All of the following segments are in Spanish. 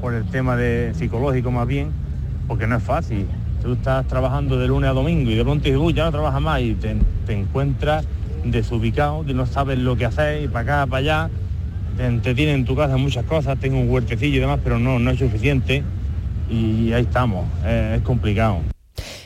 por el tema de psicológico más bien, porque no es fácil. Tú estás trabajando de lunes a domingo y de pronto dices, uy, ya no trabajas más y te, encuentras desubicado, que no sabes lo que hacer y para acá, para allá. Te, tienen en tu casa muchas cosas, tengo un huertecillo y demás, pero no, no es suficiente y ahí estamos, eh, es complicado.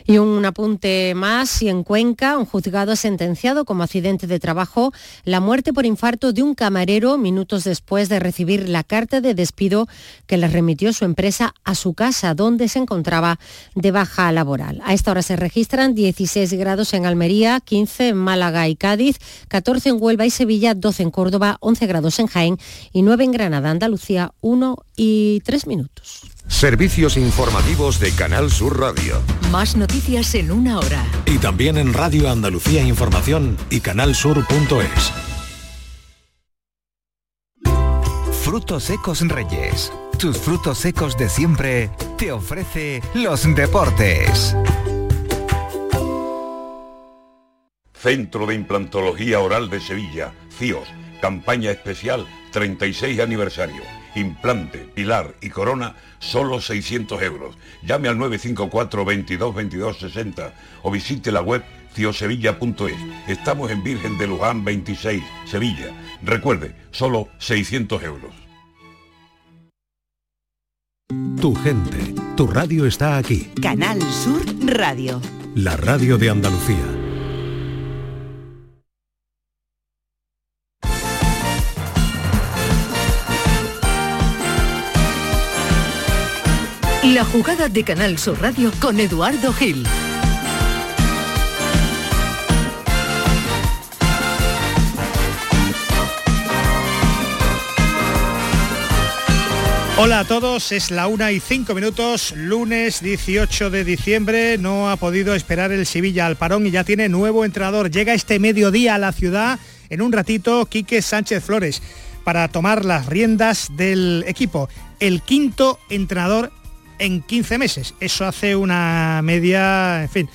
Y un apunte más, y en Cuenca, un juzgado ha sentenciado como accidente de trabajo la muerte por infarto de un camarero minutos después de recibir la carta de despido que le remitió su empresa a su casa, donde se encontraba de baja laboral. A esta hora se registran 16 grados en Almería, 15 en Málaga y Cádiz, 14 en Huelva y Sevilla, 12 en Córdoba, 11 grados en Jaén y 9 en Granada, Andalucía, 1 y 3 minutos. Servicios informativos de Canal Sur Radio. Más noticias en una hora. Y también en Radio Andalucía Información y canalsur.es. Frutos secos Reyes. Tus frutos secos de siempre te ofrece los deportes. Centro de Implantología Oral de Sevilla, CIOS, campaña especial 36 aniversario. Implante, pilar y corona, solo 600 euros. Llame al 954 22 22 60 o visite la web ciosevilla.es. Estamos en Virgen de Luján 26, Sevilla. Recuerde, solo 600 euros. Tu gente, tu radio está aquí. Canal Sur Radio. La radio de Andalucía. La jugada de Canal Sur Radio con Eduardo Gil. Hola a todos, es la una y cinco minutos, lunes 18 de diciembre, no ha podido esperar el Sevilla al parón y ya tiene nuevo entrenador. Llega este mediodía a la ciudad, en un ratito, Quique Sánchez Flores, para tomar las riendas del equipo. El quinto entrenador en 15 meses. Eso hace una media, en fin,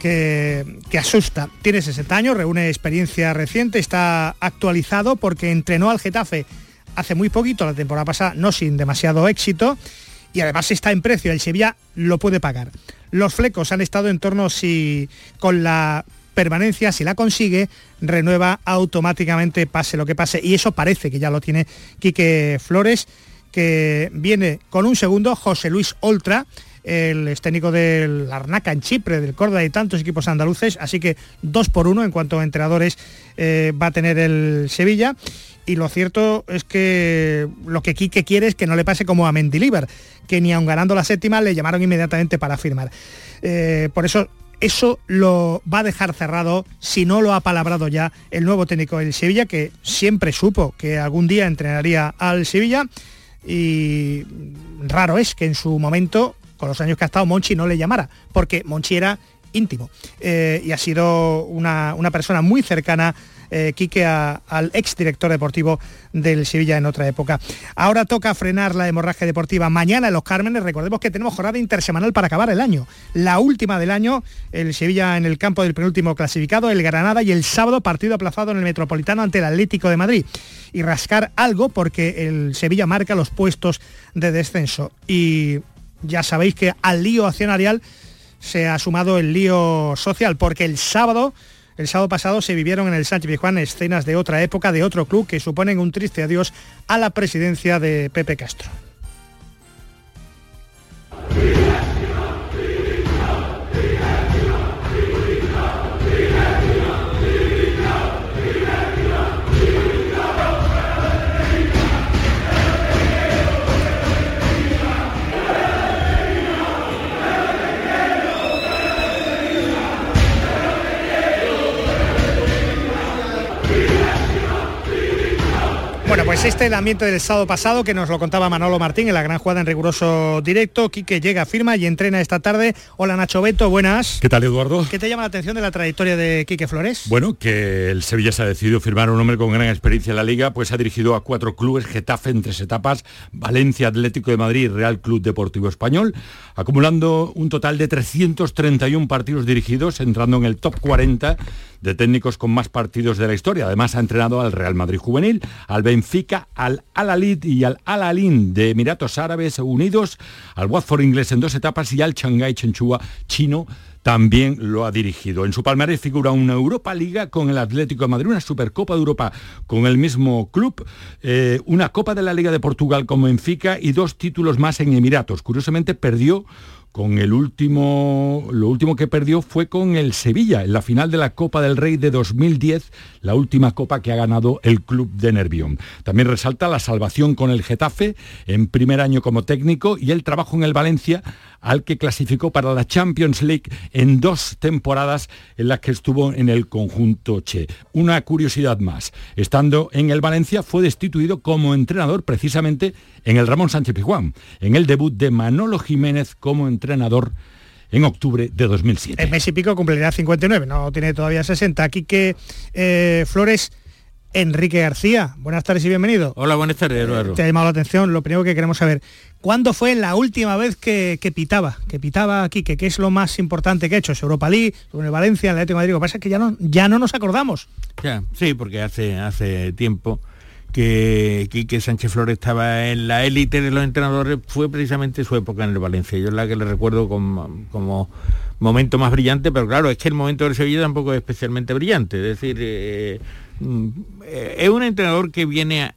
que, asusta. Tiene 60 años, reúne experiencia reciente, está actualizado porque entrenó al Getafe hace muy poquito, la temporada pasada, no sin demasiado éxito, y además está en precio, el Sevilla lo puede pagar. Los flecos han estado en torno si con la permanencia, si la consigue, renueva automáticamente pase lo que pase, y eso parece que ya lo tiene Quique Flores, que viene con un segundo, José Luis Oltra, el es técnico del Arnaca en Chipre, del Córdoba y tantos equipos andaluces, así que dos por uno en cuanto a entrenadores eh, va a tener el Sevilla. Y lo cierto es que lo que Quique quiere es que no le pase como a Mendilibar, que ni aun ganando la séptima le llamaron inmediatamente para firmar. Eh, por eso eso lo va a dejar cerrado si no lo ha palabrado ya el nuevo técnico del Sevilla, que siempre supo que algún día entrenaría al Sevilla. Y raro es que en su momento con los años que ha estado Monchi no le llamara, porque Monchi era íntimo. Eh, y ha sido una, una persona muy cercana eh, Quique a, al exdirector deportivo del Sevilla en otra época. Ahora toca frenar la hemorragia deportiva. Mañana en Los Cármenes, recordemos que tenemos jornada intersemanal para acabar el año. La última del año, el Sevilla en el campo del penúltimo clasificado, el Granada y el sábado partido aplazado en el Metropolitano ante el Atlético de Madrid. Y rascar algo porque el Sevilla marca los puestos de descenso. Y ya sabéis que al lío accionarial se ha sumado el lío social, porque el sábado, el sábado pasado se vivieron en el Sánchez Pizjuán escenas de otra época, de otro club, que suponen un triste adiós a la presidencia de Pepe Castro. Pues este es el ambiente del sábado pasado que nos lo contaba Manolo Martín en la gran jugada en riguroso directo. Quique llega, firma y entrena esta tarde. Hola Nacho Beto, buenas. ¿Qué tal Eduardo? ¿Qué te llama la atención de la trayectoria de Quique Flores? Bueno, que el Sevilla se ha decidido firmar un hombre con gran experiencia en la liga, pues ha dirigido a cuatro clubes, Getafe en tres etapas, Valencia, Atlético de Madrid y Real Club Deportivo Español, acumulando un total de 331 partidos dirigidos, entrando en el top 40 de técnicos con más partidos de la historia. Además ha entrenado al Real Madrid Juvenil, al Benfica, al Al-Alid y al Al-Alin de Emiratos Árabes Unidos, al Watford inglés en dos etapas y al Shanghai Chenchua chino también lo ha dirigido. En su palmarés figura una Europa Liga con el Atlético de Madrid, una Supercopa de Europa con el mismo club, eh, una Copa de la Liga de Portugal con Benfica y dos títulos más en Emiratos. Curiosamente perdió con el último, lo último que perdió fue con el Sevilla, en la final de la Copa del Rey de 2010, la última copa que ha ganado el club de Nervión. También resalta la salvación con el Getafe en primer año como técnico y el trabajo en el Valencia al que clasificó para la Champions League en dos temporadas en las que estuvo en el conjunto Che. Una curiosidad más, estando en el Valencia fue destituido como entrenador precisamente en el Ramón Sánchez Pizjuán, en el debut de Manolo Jiménez como entrenador en octubre de 2007. En mes y pico cumplirá 59, no tiene todavía 60. Aquí que Flores Enrique García. Buenas tardes y bienvenido. Hola, buenas tardes, Eduardo. te ha llamado la atención, lo primero que queremos saber, ¿cuándo fue la última vez que, pitaba? Que pitaba aquí, que qué es lo más importante que ha hecho? ¿Es Europa League, en Valencia, en el Atlético de Madrid? Lo que pasa es que ya no, ya no nos acordamos. Ya, sí, porque hace, hace tiempo que Quique Sánchez Flores estaba en la élite de los entrenadores fue precisamente su época en el Valencia. Yo es la que le recuerdo como, como momento más brillante, pero claro, es que el momento del Sevilla tampoco es especialmente brillante. Es decir, eh, es un entrenador que viene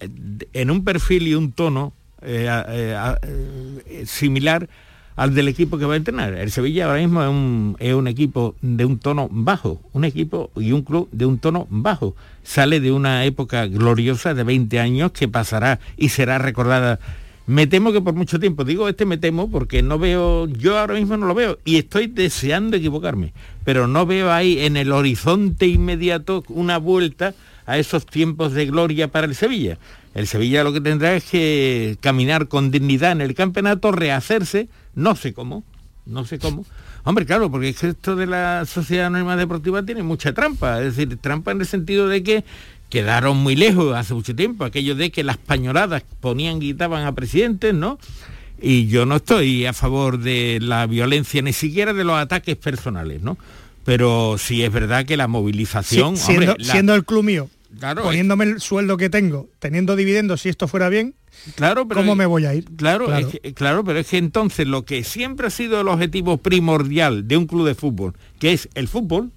en un perfil y un tono eh, eh, similar al del equipo que va a entrenar. El Sevilla ahora mismo es un, es un, equipo de un tono bajo, un equipo y un club de un tono bajo. Sale de una época gloriosa de 20 años que pasará y será recordada. Me temo que por mucho tiempo, digo este me temo porque no veo, yo ahora mismo no lo veo y estoy deseando equivocarme, pero no veo ahí en el horizonte inmediato una vuelta a esos tiempos de gloria para el Sevilla. El Sevilla lo que tendrá es que caminar con dignidad en el campeonato, rehacerse, no sé cómo, no sé cómo. Hombre, claro, porque es que esto de la sociedad anónima deportiva tiene mucha trampa, es decir, trampa en el sentido de que quedaron muy lejos hace mucho tiempo, aquello de que las pañoladas ponían, quitaban a presidentes, ¿no? Y yo no estoy a favor de la violencia, ni siquiera de los ataques personales, ¿no? Pero sí es verdad que la movilización... siendo, siendo el club mío, poniéndome el sueldo que tengo, teniendo dividendos, si esto fuera bien, Claro, pero ¿Cómo me voy a ir? Claro, claro. pero es que entonces lo que siempre ha sido el objetivo primordial de un club de fútbol, que es el fútbol,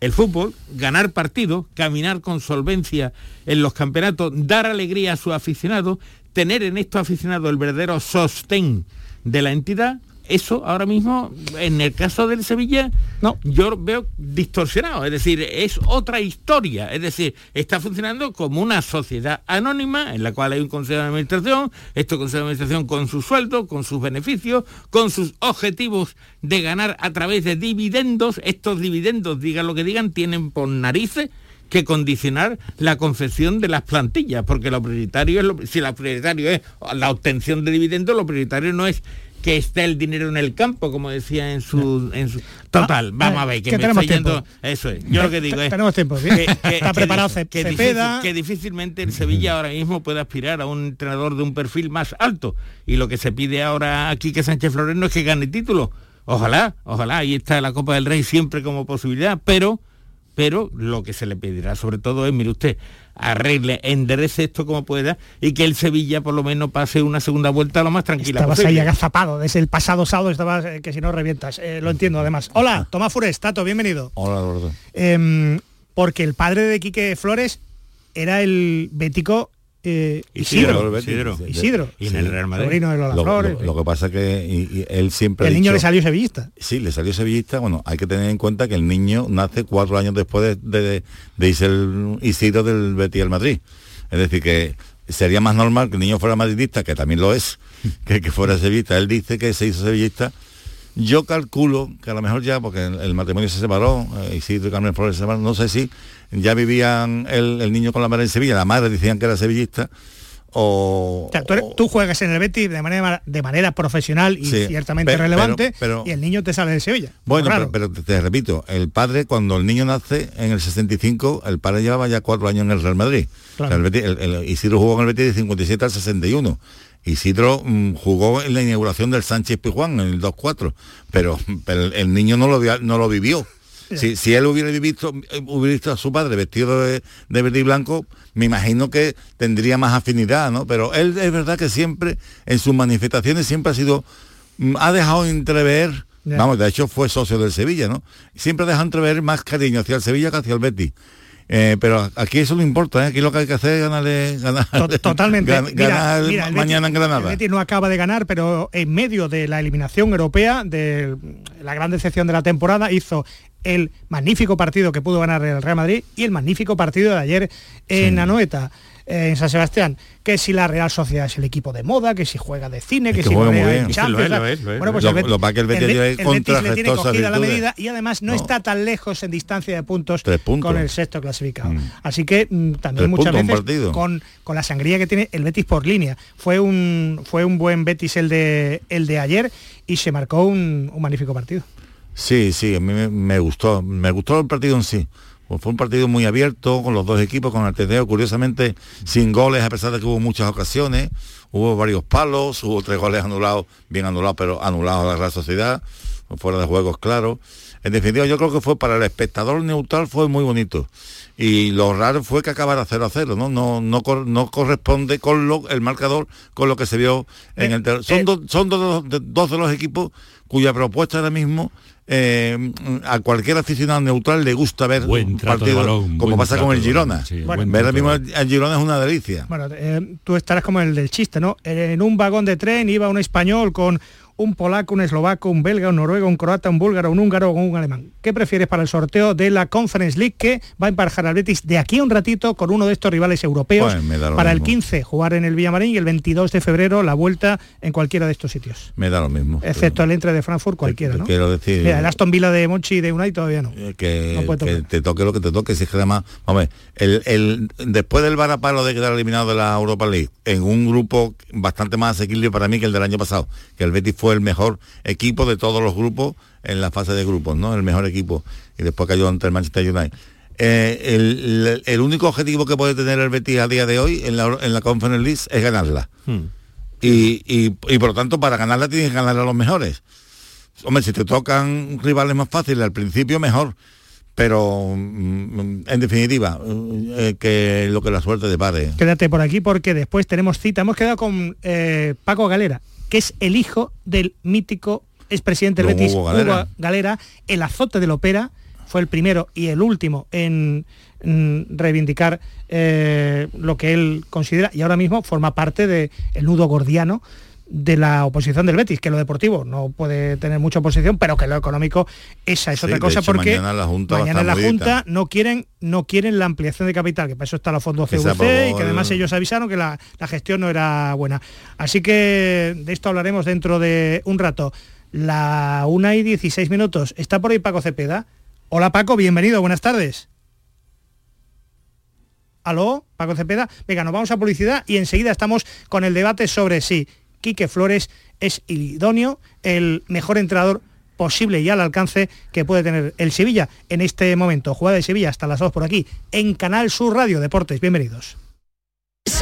el fútbol, ganar partidos, caminar con solvencia en los campeonatos, dar alegría a su aficionado, tener en estos aficionados el verdadero sostén de la entidad, eso ahora mismo, en el caso del Sevilla, no. yo veo distorsionado, es decir, es otra historia, es decir, está funcionando como una sociedad anónima en la cual hay un consejo de administración, este consejo de administración con su sueldo, con sus beneficios, con sus objetivos de ganar a través de dividendos, estos dividendos, digan lo que digan, tienen por narices que condicionar la confección de las plantillas, porque lo prioritario es lo, si lo prioritario es la obtención de dividendos, lo prioritario no es que esté el dinero en el campo, como decía en su... En su... Total, ah, vamos a ver, que, me está yendo... Eso es, yo lo que digo es... Tenemos tiempo, Que, está preparado que, difícilmente el Sevilla ahora mismo puede aspirar a un entrenador de un perfil más alto. Y lo que se pide ahora aquí que Sánchez Flores no es que gane título. Ojalá, ojalá, ahí está la Copa del Rey siempre como posibilidad, pero pero lo que se le pedirá sobre todo es, mire usted, arregle, enderece esto como pueda y que el Sevilla por lo menos pase una segunda vuelta lo más tranquila Estabas ahí agazapado, desde el pasado sábado estabas eh, que si no revientas, eh, lo entiendo además. Hola, Tomás Fures, Tato, bienvenido. Hola, Eduardo. Em, porque el padre de Quique Flores era el bético eh, Isidro, Isidro, Y en el Real Madrid. Lo, que pasa que él siempre... El niño le salió sevillista. Sí, le salió sevillista. Bueno, hay que tener en cuenta que el niño nace cuatro años después de, de, el Isidro del Betis al Madrid. Es decir, que sería más normal que el niño fuera madridista, que también lo es, que, que fuera sevillista. Él dice que se hizo sevillista yo calculo que a lo mejor ya, porque el, matrimonio se separó, eh, Isidro y Carmen Flores se separaron, no sé si ya vivían el, niño con la madre en Sevilla, la madre decían que era sevillista, o, tú, juegas en el Betis de manera, de manera profesional y ciertamente relevante y el niño te sale de Sevilla. Bueno, pero, te, repito, el padre cuando el niño nace en el 65, el padre llevaba ya cuatro años en el Real Madrid. el Isidro jugó en el Betis de 57 al 61. Isidro mm, jugó en la inauguración del Sánchez Pijuán en el 2-4, pero, el niño no lo, no lo vivió. Si, si él hubiera visto, hubiera visto a su padre vestido de, de verde y blanco, me imagino que tendría más afinidad, ¿no? Pero él es verdad que siempre, en sus manifestaciones, siempre ha sido, mm, ha dejado entrever, vamos, de hecho fue socio del Sevilla, ¿no? Siempre ha dejado entrever más cariño hacia el Sevilla que hacia el Betis. Eh, pero aquí eso no importa, ¿eh? aquí lo que hay que hacer es ganarle, ganar, To- Totalmente. gan- Mira, ganar mira, el mañana Betis- en Granada. El Betis no acaba de ganar, pero en medio de la eliminación europea, de la gran decepción de la temporada, hizo el magnífico partido que pudo ganar el Real Madrid y el magnífico partido de ayer en Anoeta. eh, En San Sebastián, que si la Real Sociedad es el equipo de moda, que si juega de cine, que, que si juega en bien. Champions, Bueno, pues el lo que el Betis el Betis le tiene cogida la medida y además no, No. está tan lejos en distancia de puntos, puntos. con el sexto clasificado. Mm. Así que mm, también Tres muchas puntos, un veces con, con la sangría que tiene el Betis por línea. Fue un, fue un buen Betis el de, el de ayer y se marcó un, un magnífico partido. Sí, sí, a mí me, me gustó, me gustó el partido en sí. Pues fue un partido muy abierto con los dos equipos, con el TDO, curiosamente sin goles, a pesar de que hubo muchas ocasiones, hubo varios palos, hubo tres goles anulados, bien anulados, pero anulados a la Real Sociedad, fuera de juegos, claro. En definitiva, yo creo que fue para el espectador neutral fue muy bonito. Y lo raro fue que acabara 0 a 0, ¿no? No, no, cor- no corresponde con lo, el marcador con lo que se vio en Eh, el Son, eh, dos- son dos de los equipos cuya propuesta ahora mismo eh, a cualquier aficionado neutral le gusta ver Buen un partido balón, como buen pasa con el Girona. balón, sí, Bueno, buen ver mismo el Girona es una delicia. Bueno, eh, tú estarás como el del chiste, ¿no? En un vagón de tren iba un español con un polaco, un eslovaco, un belga, un noruego, un croata, un búlgaro, un húngaro o un alemán. ¿Qué prefieres para el sorteo de la Conference League que va a emparejar al Betis de aquí a un ratito con uno de estos rivales europeos Pues para el mismo. 15 jugar en el Villamarín y el 22 de febrero la vuelta en cualquiera de estos sitios? Me da lo mismo. Excepto el entre de Frankfurt cualquiera, ¿no? quiero decir- Mira, el Aston Villa de Monchi y de Unai todavía no. Eh, que, No que te toque lo que te toque, si es que además, vamos, a ver, el, el, después del varapalo de quedar eliminado de la Europa League, en un grupo bastante más asequible para mí que el del año pasado, que el Betis fue el mejor equipo de todos los grupos en la fase de grupos, ¿no? El mejor equipo, y después cayó ante el Manchester United. Eh, el, el- el único objetivo que puede tener el Betis a día de hoy en la, en la Conference League es ganarla. Hmm. Y, y- y por lo tanto, para ganarla tienes que ganar a los mejores. Hombre, si te tocan rivales más fáciles al principio, mejor. Pero, mm, en definitiva, eh, que lo que la suerte depare. Quédate por aquí porque después tenemos cita. Hemos quedado con eh, Paco Galera, que es el hijo del mítico expresidente del Betis, Hugo Galera. Hugo Galera, el azote del ópera, fue el primero y el último en reivindicar eh, lo que él considera y ahora mismo forma parte del nudo gordiano de la oposición del Betis, que lo deportivo no puede tener mucha oposición, pero que lo económico esa es Sí, otra cosa hecho, porque mañana la Junta mañana la. Junta no quieren no quieren la ampliación de capital, que para eso está la Fondo Que se CVC aprobó y que además el- ellos avisaron que la, la gestión no era buena. Así que de esto hablaremos dentro de un rato. La una y 16 minutos. Está por ahí Paco Cepeda. Hola Paco, bienvenido, buenas tardes. ¿Aló, Paco Cepeda? Venga, nos vamos a publicidad y enseguida estamos con el debate sobre si Quique Flores es idóneo, el mejor entrenador posible y al alcance que puede tener el Sevilla en este momento. Jugada de Sevilla hasta las 2 por aquí, en Canal Sur Radio Deportes. Bienvenidos.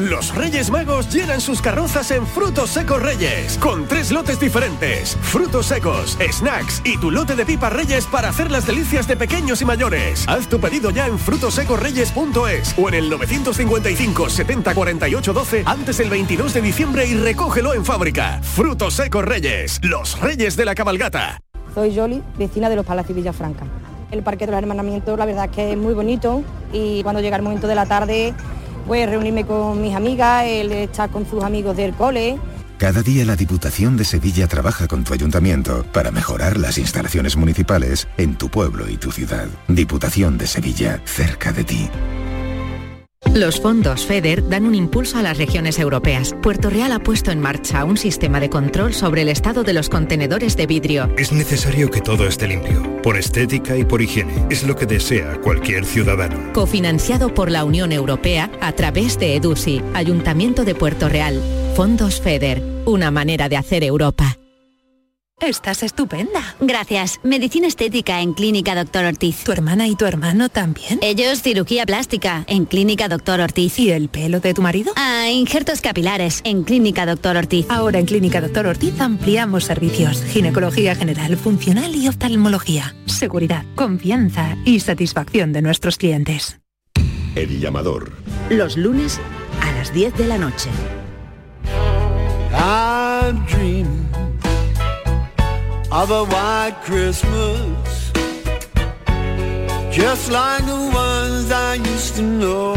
Los Reyes Magos llenan sus carrozas en Frutos Secos Reyes, con tres lotes diferentes. Frutos secos, snacks y tu lote de pipas Reyes para hacer las delicias de pequeños y mayores. Haz tu pedido ya en frutosecorreyes.es o en el 955 70 48 12 antes del 22 de diciembre y recógelo en fábrica. Frutos Secos Reyes, los Reyes de la Cabalgata. Soy Yoli, vecina de los Palacios Villafranca. El Parque de los Hermanamientos la verdad es que es muy bonito y cuando llega el momento de la tarde pues reunirme con mis amigas, él estar con sus amigos del cole. Cada día la Diputación de Sevilla trabaja con tu ayuntamiento para mejorar las instalaciones municipales en tu pueblo y tu ciudad. Diputación de Sevilla, cerca de ti. Los fondos FEDER dan un impulso a las regiones europeas. Puerto Real ha puesto en marcha un sistema de control sobre el estado de los contenedores de vidrio. Es necesario que todo esté limpio, por estética y por higiene. Es lo que desea cualquier ciudadano. Cofinanciado por la Unión Europea a través de EDUSI, Ayuntamiento de Puerto Real. Fondos FEDER, una manera de hacer Europa. Estás estupenda. Gracias. Medicina estética en Clínica Doctor Ortiz. ¿Tu hermana y tu hermano también? Ellos cirugía plástica en Clínica Doctor Ortiz. ¿Y el pelo de tu marido? Ah, injertos capilares en Clínica Doctor Ortiz. Ahora en Clínica Doctor Ortiz ampliamos servicios. Ginecología general, funcional y oftalmología. Seguridad, confianza y satisfacción de nuestros clientes. El llamador. Los lunes a las 10 de la noche. Of a white Christmas, just like the ones I used to know.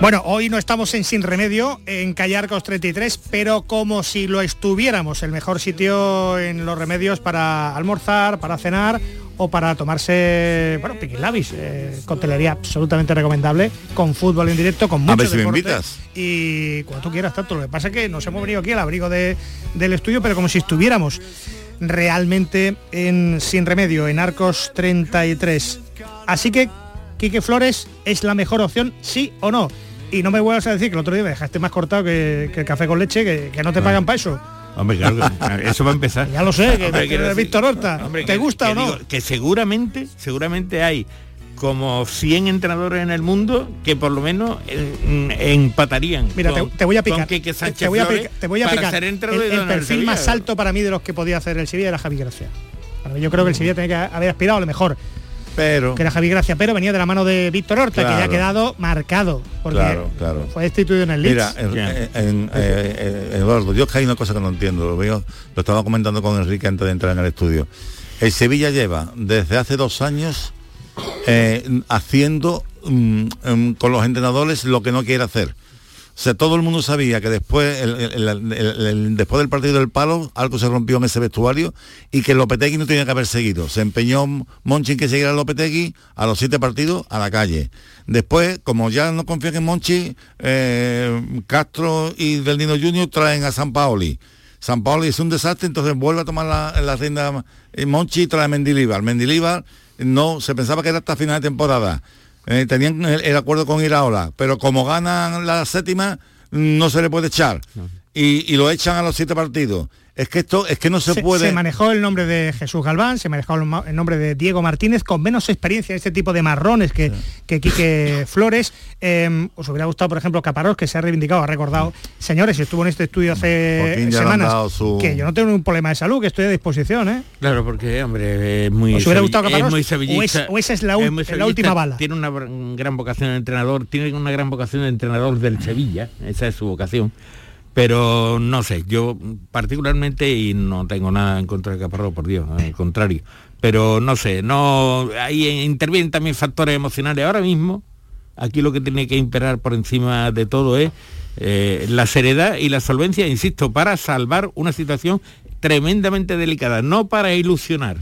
Bueno, hoy no estamos en Sin Remedio, en Callarcos 33, pero como si lo estuviéramos, el mejor sitio en los remedios para almorzar, para cenar o para tomarse, bueno, piquilabis, eh, coctelería absolutamente recomendable, con fútbol en directo, con mucho A ver si me deporte, invitas. Y cuando tú quieras, tanto. Lo que pasa es que nos hemos venido aquí al abrigo de- del estudio, pero como si estuviéramos realmente en Sin Remedio, en Arcos 33. Así que, Quique Flores es la mejor opción, sí o no. Y no me vuelvas a decir que el otro día me dejaste más cortado que, que el café con leche, que, que no te pagan para eso. Hombre, claro, que- eso va a empezar. Ya lo sé, que, Hombre, que Víctor Horta. hombre, ¿Te gusta o no? digo que seguramente, seguramente hay como 100 entrenadores en el mundo que por lo menos eh, empatarían. Mira, te, con- te voy a picar. Te, te voy a picar. Te voy a picar. El, perfil más alto para mí de los que podía hacer el Sevilla era Javi Gracia. Para mí yo creo que el Sevilla tenía que haber aspirado a lo mejor. Pero. Que era Javi Gracia, pero venía de la mano de Víctor Horta, que ya ha quedado marcado. Porque Claro, claro. fue destituido en el Leeds. Mira, en- en- en- eh, eh, Eduardo, yo es que hay una cosa que no entiendo, lo veo, lo estaba comentando con Enrique antes de entrar en el estudio. El Sevilla lleva desde hace dos años eh, haciendo mm, mm, con los entrenadores lo que no quiere hacer. Sea, todo el mundo sabía que después, el- después del partido del palo, algo se rompió en ese vestuario y que Lopetegui no tenía que haber seguido. Se empeñó Monchi en que siguiera Lopetegui a los siete partidos a la calle. Después, como ya no confían en Monchi, eh, Castro y Del Nino Junior traen a San Paoli. San Paoli es un desastre, entonces vuelve a tomar la, la rienda eh, Monchi y trae a Mendilibar. Mendilibar no, se pensaba que era hasta final de temporada. Eh, tenían el, el acuerdo con Iraola, pero como ganan la séptima, no se le puede echar. Y, y lo echan a los siete partidos. Es que esto, es que no se, puede. Se manejó el nombre de Jesús Galván, se manejó el nombre de Diego Martínez, con menos experiencia en este tipo de marrones que, que Quique Flores. Eh, os hubiera gustado, por ejemplo, Caparrós, que se ha reivindicado, ha recordado, señores, y estuvo en este estudio hace semanas, su- que yo no tengo un problema de salud, que estoy a disposición, ¿eh? Claro, porque, hombre, es muy, ¿Os hubiera gustado es muy ¿O es- sevillista. o esa es la muy última bala? Tiene una gran vocación de entrenador, tiene una gran vocación de entrenador del Sevilla, esa es su vocación. Pero no sé, yo particularmente, y no tengo nada en contra de Caparrós, por Dios, al contrario. Pero no sé, no ahí intervienen también factores emocionales. Ahora mismo, aquí lo que tiene que imperar por encima de todo es eh, la seriedad y la solvencia, insisto, para salvar una situación tremendamente delicada, no para ilusionar.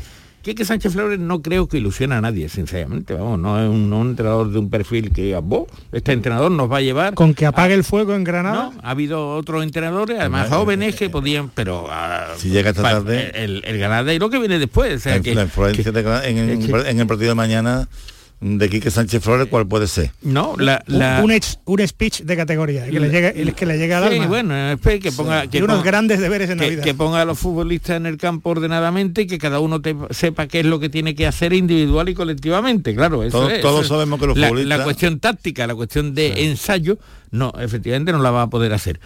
Que que Sánchez Flores no creo que ilusiona a nadie, sinceramente, vamos, no es un, no un entrenador de un perfil que diga, "Buh, este entrenador nos va a llevar Con que apague el fuego en Granada. ha habido otros entrenadores, además jóvenes, que podían, pero ah, Si llega esta tarde- el, el Granada y lo que viene después. o sea la, que- la influencia que- de en, en el partido de mañana de Quique Sánchez Flores, ¿cuál puede ser? no, la, Un- la- Un, speech de categoría, que le llegue, el que le llegue al Sí, alma. bueno, espere que ponga que y unos ponga- grandes deberes en que, Navidad. que ponga a los futbolistas en el campo ordenadamente y que cada uno te- sepa qué es lo que tiene que hacer individual y colectivamente, claro. Eso Todos- es, todos eso es. sabemos que los la, futbolistas- la cuestión táctica, la cuestión de ensayo, no, efectivamente no la va a poder hacer.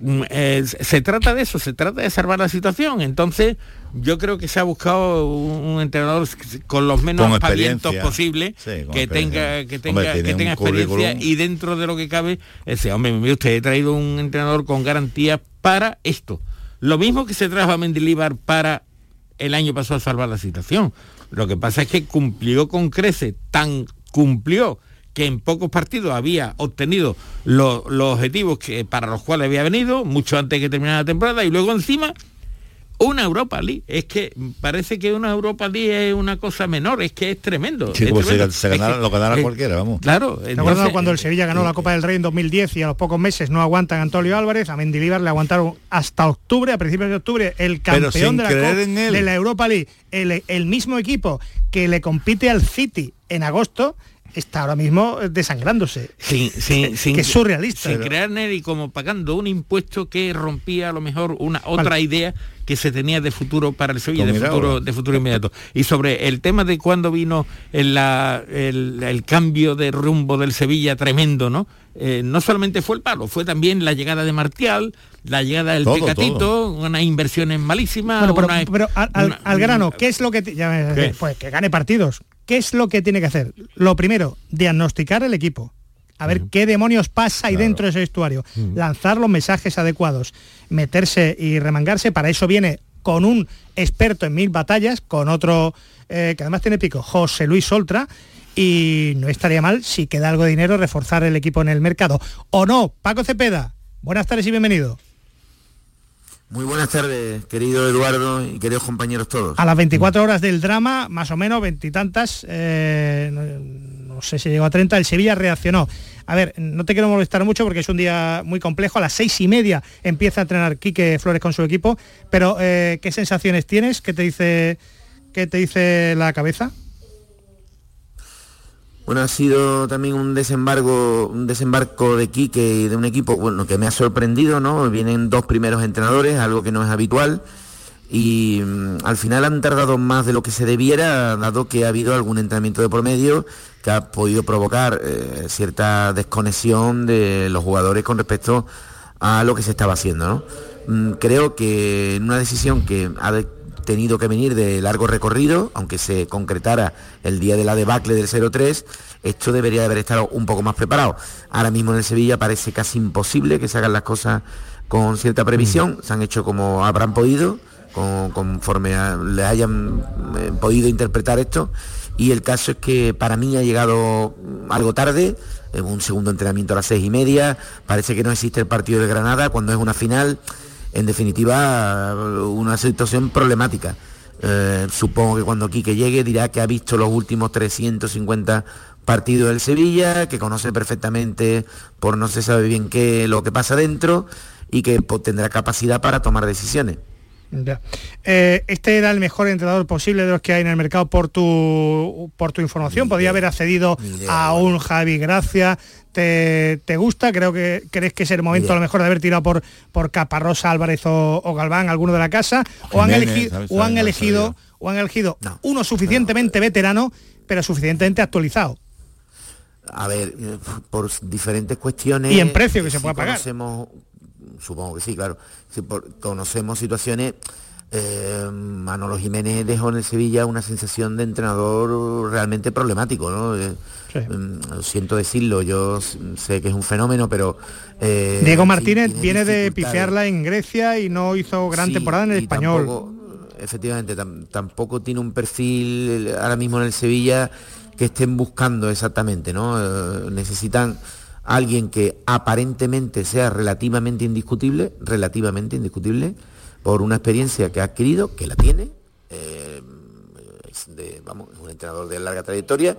Mm, eh, se trata de eso, se trata de salvar la situación. Entonces, yo creo que se ha buscado un, entrenador con los menos Con Sí, con que tenga, que tenga, Hombre, que tenga experiencia currículum. y dentro de lo que cabe, ese hombre, mire usted, he traído un entrenador con garantías para esto. Lo mismo que se trajo a Mendilibar para el año pasado a salvar la situación. Lo que pasa es que cumplió con crece, tan cumplió que en pocos partidos había obtenido lo- los objetivos que, para los cuales había venido, mucho antes de que terminara la temporada, y luego encima una Europa League. Es que parece que una Europa League es una cosa menor, es que es tremendo. Sí, es pues se, Es que- lo ganara es- cualquiera, vamos. Claro. ¿Te acuerdas entonces- cuando el Sevilla ganó la Copa del Rey en 2010 y a los pocos meses no aguantan a Antonio Álvarez? A Mendilibar le aguantaron hasta octubre, a principios de octubre, el campeón de la, de la Europa League, el, el mismo equipo que le compite al City en agosto, está ahora mismo desangrándose. sin, sin, sin- que es surrealista. Sin crear y como pagando un impuesto que rompía a lo mejor una otra Vale. idea que se tenía de futuro para el Sevilla, de futuro, ahora. de futuro inmediato. Y sobre el tema de cuándo vino el, la- el- el cambio de rumbo del Sevilla tremendo, ¿no? Eh, no solamente fue el palo, fue también la llegada de Martial, la llegada del Todo, Pecatito, todo. unas inversiones malísimas. Bueno, pero, una- pero al, al- una- al grano, ¿qué es lo que... ti- ya. Pues que gane partidos. ¿Qué es lo que tiene que hacer? Lo primero, diagnosticar el equipo. A ver qué demonios pasa ahí dentro de ese vestuario. Lanzar los mensajes adecuados. Meterse y remangarse. Para eso viene con un experto en mil batallas, con otro eh, que además tiene pico, José Luis Oltra. Y no estaría mal si queda algo de dinero reforzar el equipo en el mercado. ¿O no? Paco Cepeda. Buenas tardes y bienvenido. Muy buenas tardes, querido Eduardo y queridos compañeros todos. A las 24 horas del drama, más o menos, veintitantas, eh, no, sé si llegó a 30, el Sevilla reaccionó. A ver, no te quiero molestar mucho porque es un día muy complejo. A las seis y media empieza a entrenar Quique Flores con su equipo. Pero, eh, ¿qué sensaciones tienes? ¿Qué te dice, qué te dice la cabeza? Bueno, ha sido también un desembarco, un desembarco de Quique y de un equipo, bueno, que me ha sorprendido, ¿no? Vienen dos primeros entrenadores, algo que no es habitual. Y mm, al final han tardado más de lo que se debiera, dado que ha habido algún entrenamiento de por medio que ha podido provocar eh, cierta desconexión de los jugadores con respecto a lo que se estaba haciendo. Mm, Creo que en una decisión que ha tenido que venir de largo recorrido, aunque se concretara el día de la debacle del 0-3, esto debería de haber estado un poco más preparado. Ahora mismo en el Sevilla parece casi imposible que se hagan las cosas con cierta previsión, se han hecho como habrán podido, con- conforme a- le hayan eh, podido interpretar esto, y el caso es que para mí ha llegado algo tarde, en un segundo entrenamiento a las seis y media, parece que no existe el partido de Granada cuando es una final, en definitiva una situación problemática. Eh, supongo que cuando Quique llegue dirá que ha visto los últimos 350 partidos del Sevilla, que conoce perfectamente por no se sabe bien qué lo que pasa dentro y que pues, tendrá capacidad para tomar decisiones. Ya. Eh, este era el mejor entrenador posible de los que hay en el mercado por tu por tu información. Podía haber accedido a un Javi Gracia. ¿Te, te gusta? Creo que crees que es el momento a lo mejor de haber tirado por por Caparrosa, Álvarez o, o Galván, alguno de la casa, o han elegido ¿sabes? o han elegido o han elegido uno suficientemente veterano, pero suficientemente actualizado. A ver, eh, por diferentes cuestiones. Y en precio que se sí pueda pagar. Conocemos, supongo que sí, claro. Sí, por- conocemos situaciones. Eh, Manolo Jiménez dejó en el Sevilla una sensación de entrenador realmente problemático, ¿no? Eh, mm, siento decirlo, yo sé que es un fenómeno, pero. eh, Diego Martínez viene de pifiarla en Grecia y no hizo gran Sí, temporada en el español. tampoco, efectivamente, tam- tampoco tiene un perfil ahora mismo en el Sevilla que estén buscando exactamente, ¿no? Necesitan alguien que aparentemente sea relativamente indiscutible, relativamente indiscutible, por una experiencia que ha adquirido, que la tiene, eh, de- vamos, es un entrenador de larga trayectoria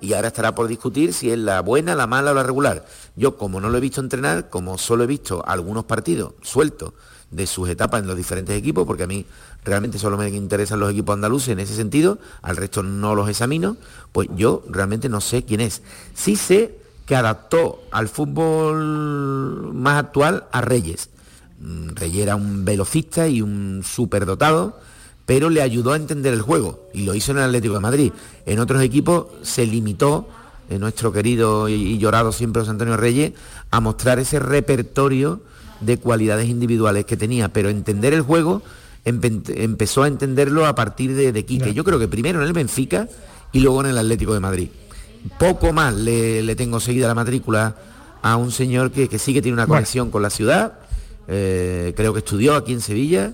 y ahora estará por discutir si es la buena, la mala o la regular. Yo, como no lo he visto entrenar, como solo he visto algunos partidos sueltos de sus etapas en los diferentes equipos, porque a mí realmente solo me interesan los equipos andaluces en ese sentido, al resto no los examino, pues yo realmente no sé quién es. Sí sé que adaptó al fútbol más actual a Reyes. Mm, Reyes era un velocista y un superdotado, pero le ayudó a entender el juego y lo hizo en el Atlético de Madrid. En otros equipos se limitó, eh, nuestro querido y, y llorado siempre José Antonio Reyes, a mostrar ese repertorio de cualidades individuales que tenía, pero entender el juego empe- empezó a entenderlo a partir de, de Quique. Yo creo que primero en el Benfica y luego en el Atlético de Madrid. Poco más le, le tengo seguida la matrícula a un señor que, que sí que tiene una Bueno. conexión con la ciudad, eh, creo que estudió aquí en Sevilla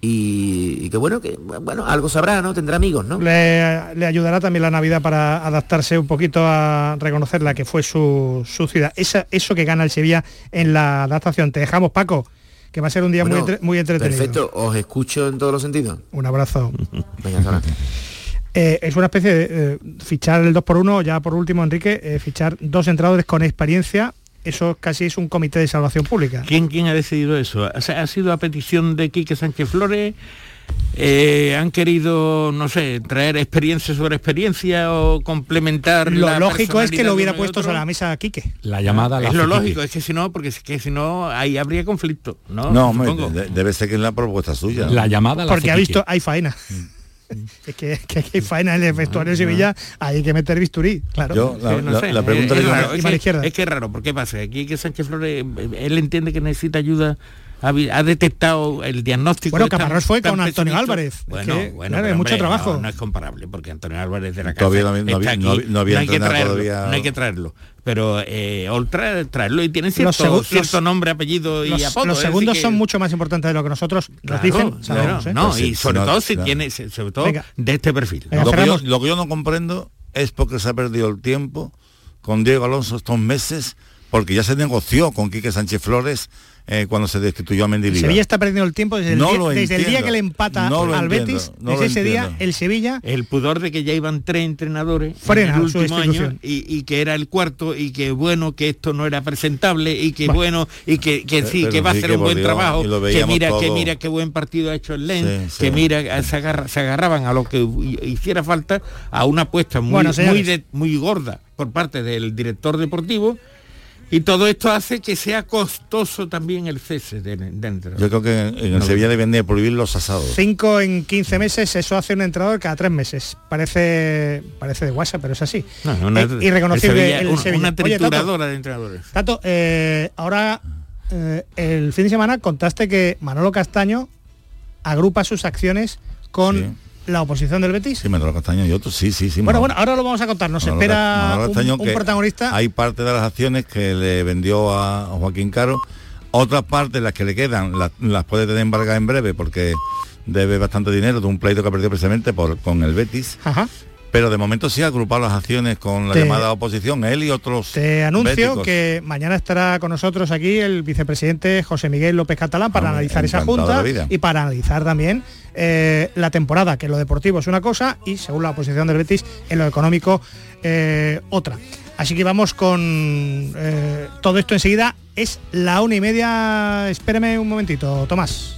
y, y que bueno, que bueno, algo sabrá, ¿no? Tendrá amigos, ¿no? Le, le ayudará también la Navidad para adaptarse un poquito a reconocer la que fue su, su ciudad. Esa- eso que gana el Sevilla en la adaptación. Te dejamos, Paco. que va a ser un día muy, Bueno, entre- muy entretenido. Perfecto, os escucho en todos los sentidos. Un abrazo. Venga. Eh, es una especie de eh, fichar el 2 por 1 ya por último, Enrique, eh, fichar dos entrenadores con experiencia, eso casi es un comité de salvación pública. ¿Quién, quién ha decidido eso? ¿Ha sido a petición de Quique Sánchez Flores? Eh, ¿Han querido, no sé, traer experiencia sobre experiencia o complementar Lo la lógico es que lo hubiera puesto a la mesa Quique. La llamada la es lo Quique. lógico, es que si no, porque es que si no, ahí habría conflicto, ¿no? No, hombre, Supongo. de- debe ser que es la propuesta suya. La llamada la Porque ha visto, hay faena. Es que, que aquí hay faena en el vestuario de Sevilla, hay que meter bisturí, claro. Yo, la- Sí, no la- sé, la pregunta es, que es que, es que es raro, ¿por qué pasa? Aquí que Sánchez Flores, eh, él entiende que necesita ayuda, ha, detectado el diagnóstico. Bueno, Caparrós fue con Antonio. Álvarez. Es Bueno, que, bueno, claro, pero, hay mucho trabajo. No, no es comparable, porque Antonio Álvarez de la casa Todavía no había- no está no aquí, había- no había hay que entrenado traerlo, todavía. no hay que traerlo. Pero eh, traerlo y tiene cierto, segu- cierto los- nombre, apellido y Los, apodo. los decir segundos que- son mucho más importantes de lo que nosotros nos Claro, dicen. claro, sabemos, ¿eh? no, Pues sí, y sobre no- todo si claro. tiene, sobre todo Venga. de este perfil. Venga, lo, que yo, cerramos. lo que yo no comprendo es porque se ha perdido el tiempo con Diego Alonso estos meses, porque ya se negoció con Quique Sánchez Flores eh, cuando se destituyó a Mendilibar. Sevilla está perdiendo el tiempo desde el, No día, lo desde el día entiendo. que le empata No al entiendo, Betis, no desde ese día el Sevilla el pudor de que ya iban tres entrenadores Frena en el su último año y, y que era el cuarto y que bueno que esto no era presentable y que Bueno. bueno y que, que sí Pero que va a sí que un buen Dios, trabajo que mira que mira qué buen partido ha hecho el Lens Sí, que sí. mira se, agarra- se agarraban a lo que hiciera falta a una apuesta muy Bueno, muy, señores. de- muy gorda por parte del director deportivo y todo esto hace que sea costoso también el cese de, de entrenador. Yo creo que en No. Sevilla deben de prohibir los asados. 5 en 15 meses, eso hace un entrenador cada tres meses. Parece parece de WhatsApp, pero es así. No, una- Eh, irreconocible el Sevilla, el una- Oye, Tato, trituradora de entrenadores. Tato, eh, ahora eh, el fin de semana contaste que Manolo Castaño agrupa sus acciones con Sí. La oposición del Betis. Sí, Manolo Castaño y otros, sí, sí, sí. bueno, Manolo- bueno, ahora lo vamos a contar. Nos Manolo espera Manolo un, Castaño un que protagonista. Hay parte de las acciones que le vendió a Joaquín Caro, otras partes, las que le quedan, las, las puede tener embargadas en breve porque debe bastante dinero de un pleito que ha perdido precisamente por, con el Betis. Ajá. Pero de momento sí ha agrupado las acciones con la Te- llamada oposición, él y otros. Te anuncio béticos. que mañana estará con nosotros aquí el vicepresidente José Miguel López Catalán para Ah, analizar esa junta y para analizar también eh, la temporada, que lo deportivo es una cosa y según la posición del Betis en lo económico eh, otra. Así que vamos con eh, todo esto enseguida. Es la una y media. Espérame un momentito, Tomás.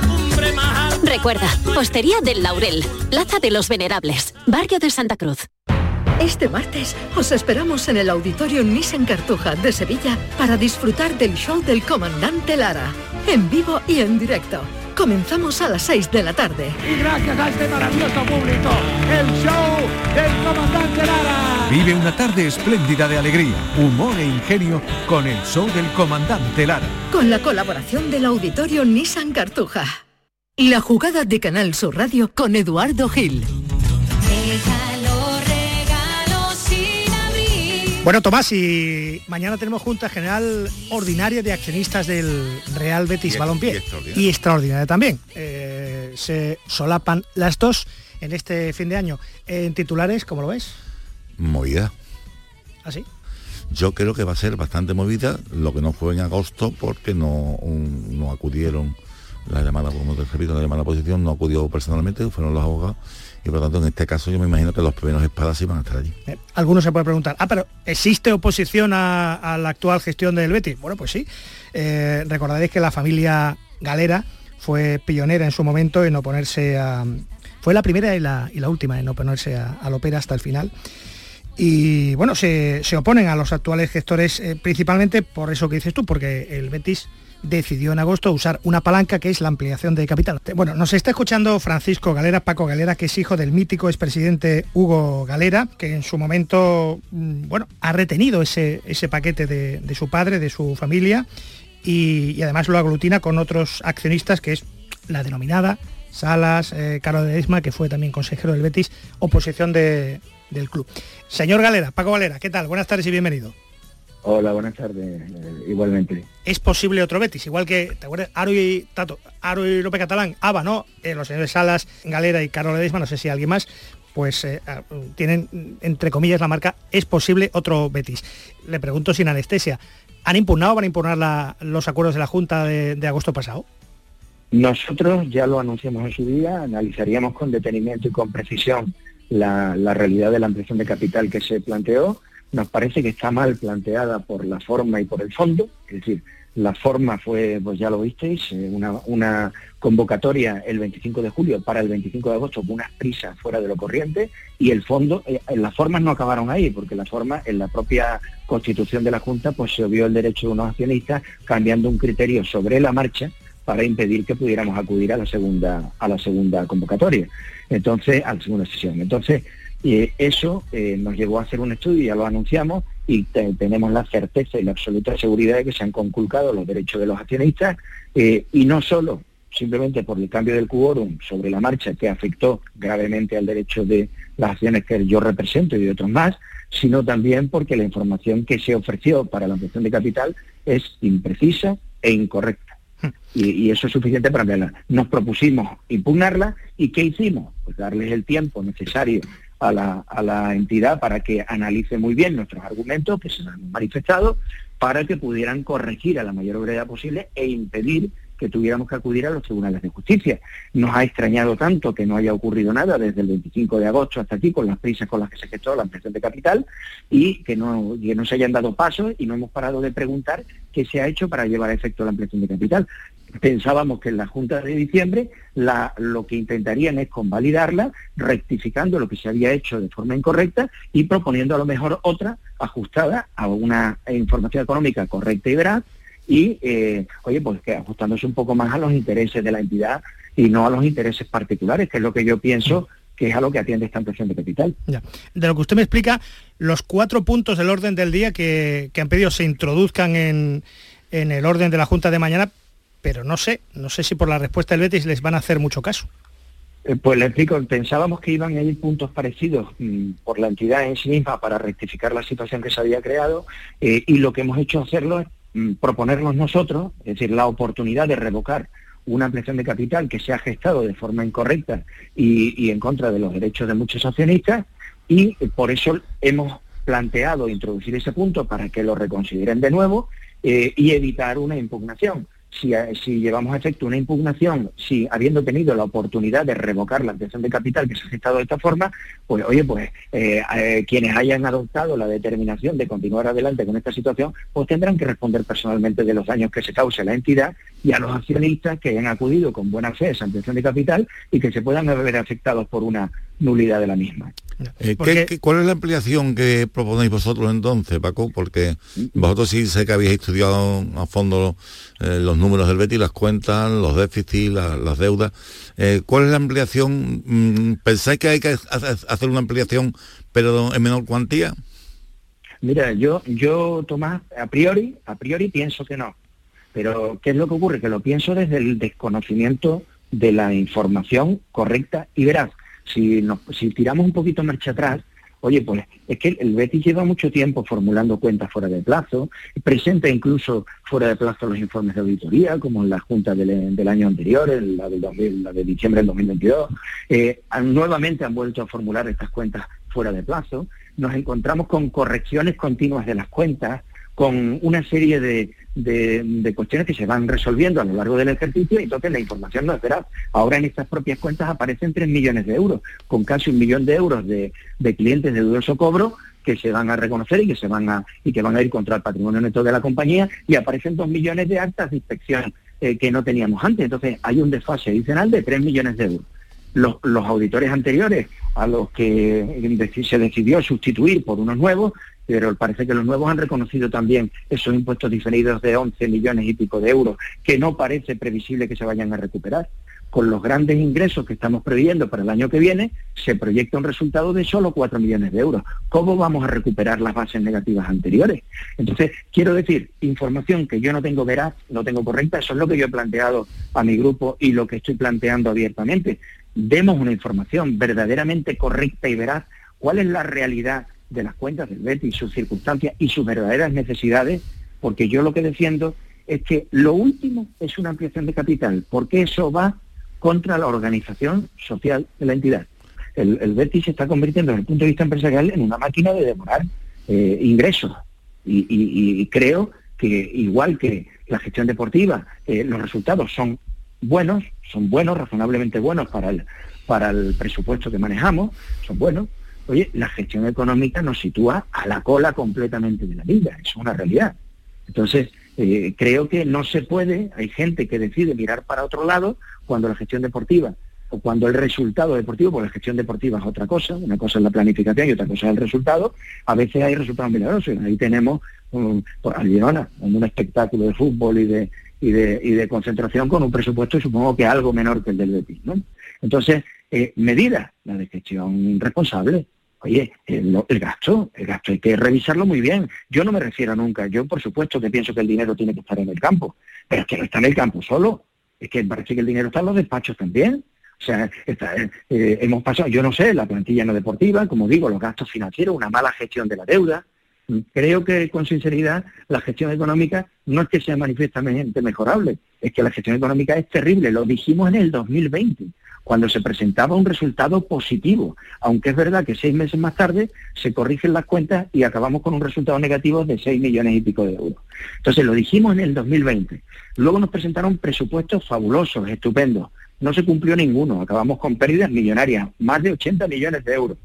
Recuerda, Hostería del Laurel, Plaza de los Venerables, Barrio de Santa Cruz. Este martes os esperamos en el Auditorio Nissan Cartuja de Sevilla para disfrutar del show del comandante Lara, en vivo y en directo. Comenzamos a las 6 de la tarde. Y gracias a este maravilloso público, el show del comandante Lara. Vive una tarde espléndida de alegría, humor e ingenio con el show del comandante Lara. Con la colaboración del Auditorio Nissan Cartuja. La jugada de Canal Sur Radio con Eduardo Gil. Bueno, Tomás, y mañana tenemos Junta General Ordinaria de Accionistas del Real Betis Y- Balompié. y extraordinaria. Y extraordinaria también. Eh, se solapan las dos en este fin de año. En titulares, ¿cómo lo ves? Movida. ¿Así? Yo creo que va a ser bastante movida, lo que no fue en agosto porque no, un- no acudieron la llamada, como te repito, la llamada a posición no acudió personalmente, fueron los abogados y por lo tanto en este caso yo me imagino que los primeros espadas van a estar allí. Eh, algunos se pueden preguntar, ah, pero ¿existe oposición a, a la actual gestión del Betis? Bueno, pues sí. Eh, recordaréis que la familia Galera fue pionera en su momento en oponerse a... Fue la primera y la, y la última en oponerse a, al Opera hasta el final. Y bueno, se, se oponen a los actuales gestores eh, principalmente por eso que dices tú, porque el Betis decidió en agosto usar una palanca que es la ampliación de capital. Bueno, nos está escuchando Francisco Galera, Paco Galera, que es hijo del mítico expresidente Hugo Galera, que en su momento, mm, bueno, ha retenido ese, ese paquete de, de su padre, de su familia, y, además lo aglutina con otros accionistas, que es la denominada Salas, eh, de Esma, que fue también consejero del Betis, oposición de- del club. Señor Galera, Paco Galera, ¿qué tal? Buenas tardes y bienvenido. Hola, buenas tardes, eh, igualmente. es posible otro Betis, igual que, ¿te acuerdas? Aro y Tato, Aro y López Catalán, Aba, ¿no? Eh, los señores Salas, Galera y Carlos Ledesma, no sé si alguien más, pues eh, ah, tienen, entre comillas, la marca, es posible otro Betis. Le pregunto sin anestesia, ¿han impugnado, van a impugnar la- los acuerdos de la Junta de, de agosto pasado? Nosotros ya lo anunciamos en su día, analizaríamos con detenimiento y con precisión la, la realidad de la ampliación de capital que se planteó. Nos parece que está mal planteada por la forma y por el fondo, es decir, la forma fue, pues ya lo visteis, eh, una, convocatoria el 25 de julio para el 25 de agosto con unas prisas fuera de lo corriente y el fondo, eh, las formas no acabaron ahí, porque la forma en la propia constitución de la Junta pues se obvió el derecho de unos accionistas cambiando un criterio sobre la marcha para impedir que pudiéramos acudir a la segunda a la segunda convocatoria. Entonces a la segunda sesión. Entonces eh, eso eh, nos llevó a hacer un estudio ya lo anunciamos y te- tenemos la certeza y la absoluta seguridad de que se han conculcado los derechos de los accionistas eh, y no solo simplemente por el cambio del quórum sobre la marcha que afectó gravemente al derecho de las acciones que yo represento y de otros más, sino también porque la información que se ofreció para la ampliación de capital es imprecisa e incorrecta. Y, y eso es suficiente para ampliarla. Nos propusimos impugnarla y ¿qué hicimos? Pues darles el tiempo necesario a la, a la entidad para que analice muy bien nuestros argumentos que se han manifestado para que pudieran corregir a la mayor brevedad posible e impedir que tuviéramos que acudir a los tribunales de justicia. Nos ha extrañado tanto que no haya ocurrido nada desde el 25 de agosto hasta aquí con las prisas con las que se gestó la ampliación de capital y que no, que no se hayan dado pasos y no hemos parado de preguntar qué se ha hecho para llevar a efecto la ampliación de capital. Pensábamos que en la Junta de diciembre la- lo que intentarían es convalidarla, rectificando lo que se había hecho de forma incorrecta y proponiendo a lo mejor otra ajustada a una información económica correcta y veraz y, eh, oye, pues que ajustándose un poco más a los intereses de la entidad y no a los intereses particulares, que es lo que yo pienso que es a lo que atiende esta ampliación de capital. De lo que usted me explica, los cuatro puntos del orden del día que, que han pedido se introduzcan en, en el orden de la Junta de mañana, pero no sé, no sé si por la respuesta del Betis les van a hacer mucho caso. Eh, Pues le explico, pensábamos que iban a ir puntos parecidos mm, por la entidad en sí misma para rectificar la situación que se había creado eh, y lo que hemos hecho hacerlo es mm, proponernos nosotros, es decir, la oportunidad de revocar una ampliación de capital que se ha gestado de forma incorrecta y, en contra de los derechos de muchos accionistas y por eso hemos planteado introducir ese punto para que lo reconsideren de nuevo eh, y evitar una impugnación. Si, eh, si, llevamos a efecto una impugnación, si habiendo tenido la oportunidad de revocar la ampliación de capital que se ha aceptado de esta forma, pues oye, pues eh, quienes hayan adoptado la determinación de continuar adelante con esta situación, pues tendrán que responder personalmente de los daños que se cause a la entidad y a los accionistas que hayan acudido con buena fe a esa ampliación de capital y que se puedan ver afectados por una nulidad de la misma. Eh, cuál es la ampliación que proponéis vosotros entonces, Paco? Porque vosotros sí sé que habéis estudiado a fondo eh, los números del Betty, las cuentas, los déficits, las deudas. Eh, ¿Cuál es la ampliación? Mm, ¿Pensáis que hay que hacer una ampliación pero en menor cuantía? Mira, yo, yo, Tomás, a priori, a priori pienso que no. Pero, ¿qué es lo que ocurre? Que lo pienso desde el desconocimiento de la información correcta y veraz si, tiramos un poquito marcha atrás, oye, pues es que el Betis lleva mucho tiempo formulando cuentas fuera de plazo, presenta incluso fuera de plazo los informes de auditoría, como en la Junta del, año anterior, del la de diciembre del 2022. Eh, nuevamente han vuelto a formular estas cuentas fuera de plazo. Nos encontramos con correcciones continuas de las cuentas, con una serie de, de, cuestiones que se van resolviendo a lo largo del ejercicio y entonces la información no es veraz. Ahora en estas propias cuentas aparecen 3 millones de euros, con casi un millón de euros de, clientes de dudoso cobro que se van a reconocer y que se van a y que van a ir contra el patrimonio neto de la compañía y aparecen 2 millones de actas de inspección eh, que no teníamos antes. Entonces hay un desfase adicional de 3 millones de euros. Los, los, auditores anteriores a los que se decidió sustituir por unos nuevos pero parece que los nuevos han reconocido también esos impuestos diferidos de 11 millones y pico de euros, que no parece previsible que se vayan a recuperar. Con los grandes ingresos que estamos previendo para el año que viene, se proyecta un resultado de solo 4 millones de euros. ¿Cómo vamos a recuperar las bases negativas anteriores? Entonces, quiero decir, información que yo no tengo veraz, no tengo correcta, eso es lo que yo he planteado a mi grupo y lo que estoy planteando abiertamente. Demos una información verdaderamente correcta y veraz. ¿Cuál es la realidad de las cuentas del Betis, sus circunstancias y sus verdaderas necesidades, porque yo lo que defiendo es que lo último es una ampliación de capital, porque eso va contra la organización social de la entidad. El, el Betis se está convirtiendo desde el punto de vista empresarial en una máquina de demorar eh, ingresos. Y, creo que igual que la gestión deportiva, eh, los resultados son buenos, son buenos, razonablemente buenos para el, para el presupuesto que manejamos, son buenos, Oye, la gestión económica nos sitúa a la cola completamente de la liga, es una realidad. Entonces, eh, creo que no se puede, hay gente que decide mirar para otro lado cuando la gestión deportiva o cuando el resultado deportivo, porque la gestión deportiva es otra cosa, una cosa es la planificación y otra cosa es el resultado, a veces hay resultados milagrosos. Ahí tenemos um, por un espectáculo de fútbol y de, y de, y de concentración con un presupuesto supongo que algo menor que el del Betis. ¿no? Entonces, eh, medida, la de gestión responsable, Oye, el, gasto, el gasto hay que revisarlo muy bien. Yo no me refiero nunca, yo por supuesto que pienso que el dinero tiene que estar en el campo, pero es que no está en el campo solo, es que parece que el dinero está en los despachos también. O sea, eh, eh, hemos pasado, yo no sé, la plantilla no deportiva, como digo, los gastos financieros, una mala gestión de la deuda. Creo que con sinceridad la gestión económica no es que sea manifiestamente mejorable, es que la gestión económica es terrible, lo dijimos en el 2020 cuando se presentaba un resultado positivo, aunque es verdad que seis meses más tarde se corrigen las cuentas y acabamos con un resultado negativo de seis millones y pico de euros. Entonces lo dijimos en el 2020. Luego nos presentaron presupuestos fabulosos, estupendos. No se cumplió ninguno, acabamos con pérdidas millonarias, más de 80 millones de euros.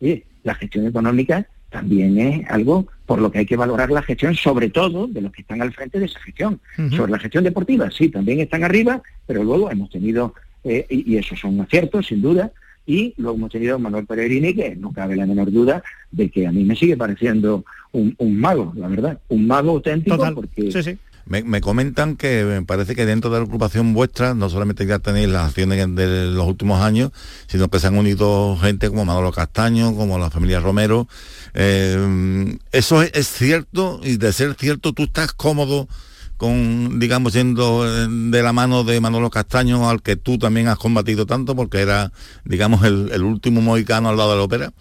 Y la gestión económica también es algo por lo que hay que valorar la gestión, sobre todo de los que están al frente de esa gestión. Sobre la gestión deportiva, sí, también están arriba, pero luego hemos tenido eh, y, eso son aciertos, sin duda, y luego hemos tenido a Manuel Peregrini, que no cabe la menor duda de que a mí me sigue pareciendo un, mago, la verdad, un mago auténtico, porque... Me, comentan que me parece que dentro de la ocupación vuestra no solamente ya tenéis las acciones de los últimos años, sino que se han unido gente como Manolo Castaño, como la familia Romero. Eh, eso es, cierto y de ser cierto tú estás cómodo con, digamos, siendo eh, de la mano de Manolo Castaño, al que tú también has combatido tanto, porque era, digamos, el, último mohicano al lado de la ópera?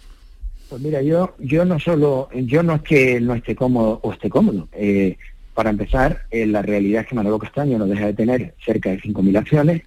Pues mira, yo, yo no solo, yo no es que no esté cómodo o esté cómodo. Eh, para empezar, eh, la realidad es que Manolo Castaño no deja de tener cerca de 5.000 acciones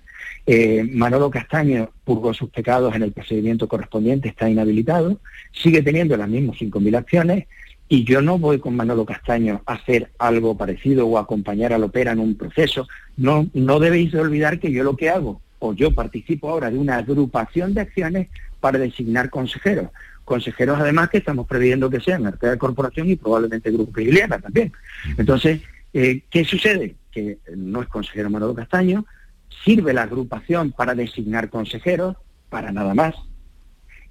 Manolo Castaño purgó sus pecados en el procedimiento correspondiente, está inhabilitado, sigue teniendo las mismas 5.000 acciones y yo no voy con Manolo Castaño a hacer algo parecido o a acompañar al Opera en un proceso. No, no debéis de olvidar que yo lo que hago, o yo participo ahora de una agrupación de acciones para designar consejeros. Consejeros además que estamos previendo que sean Arte de Corporación y probablemente Grupo Privilegiada también. Entonces, eh, ¿qué sucede? Que no es consejero Manolo Castaño, sirve la agrupación para designar consejeros, para nada más.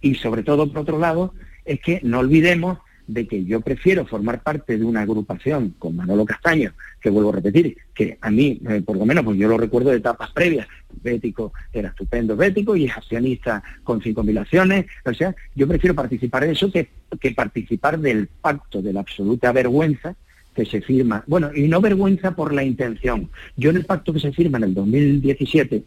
Y sobre todo, por otro lado, es que no olvidemos de que yo prefiero formar parte de una agrupación con Manolo Castaño, que vuelvo a repetir, que a mí, eh, por lo menos, pues yo lo recuerdo de etapas previas, Bético era estupendo Bético y es accionista con 5.000 acciones, o sea, yo prefiero participar de eso que, que participar del pacto de la absoluta vergüenza que se firma, bueno, y no vergüenza por la intención. Yo en el pacto que se firma en el 2017,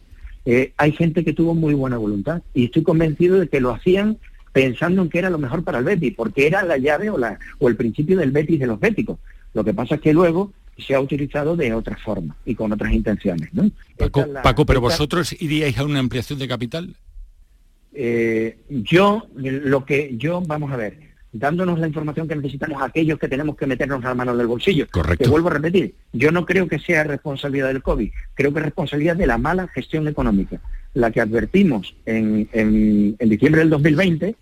eh, hay gente que tuvo muy buena voluntad y estoy convencido de que lo hacían pensando en que era lo mejor para el Betis, porque era la llave o, la, o el principio del Betis de los béticos. Lo que pasa es que luego se ha utilizado de otra forma y con otras intenciones. ¿no? Paco, Paco pero vosotros iríais a una ampliación de capital. Eh, yo, lo que yo, vamos a ver, dándonos la información que necesitamos a aquellos que tenemos que meternos las manos del bolsillo. Correcto. Te vuelvo a repetir, yo no creo que sea responsabilidad del COVID, creo que es responsabilidad de la mala gestión económica la que advertimos en, en, diciembre del 2020,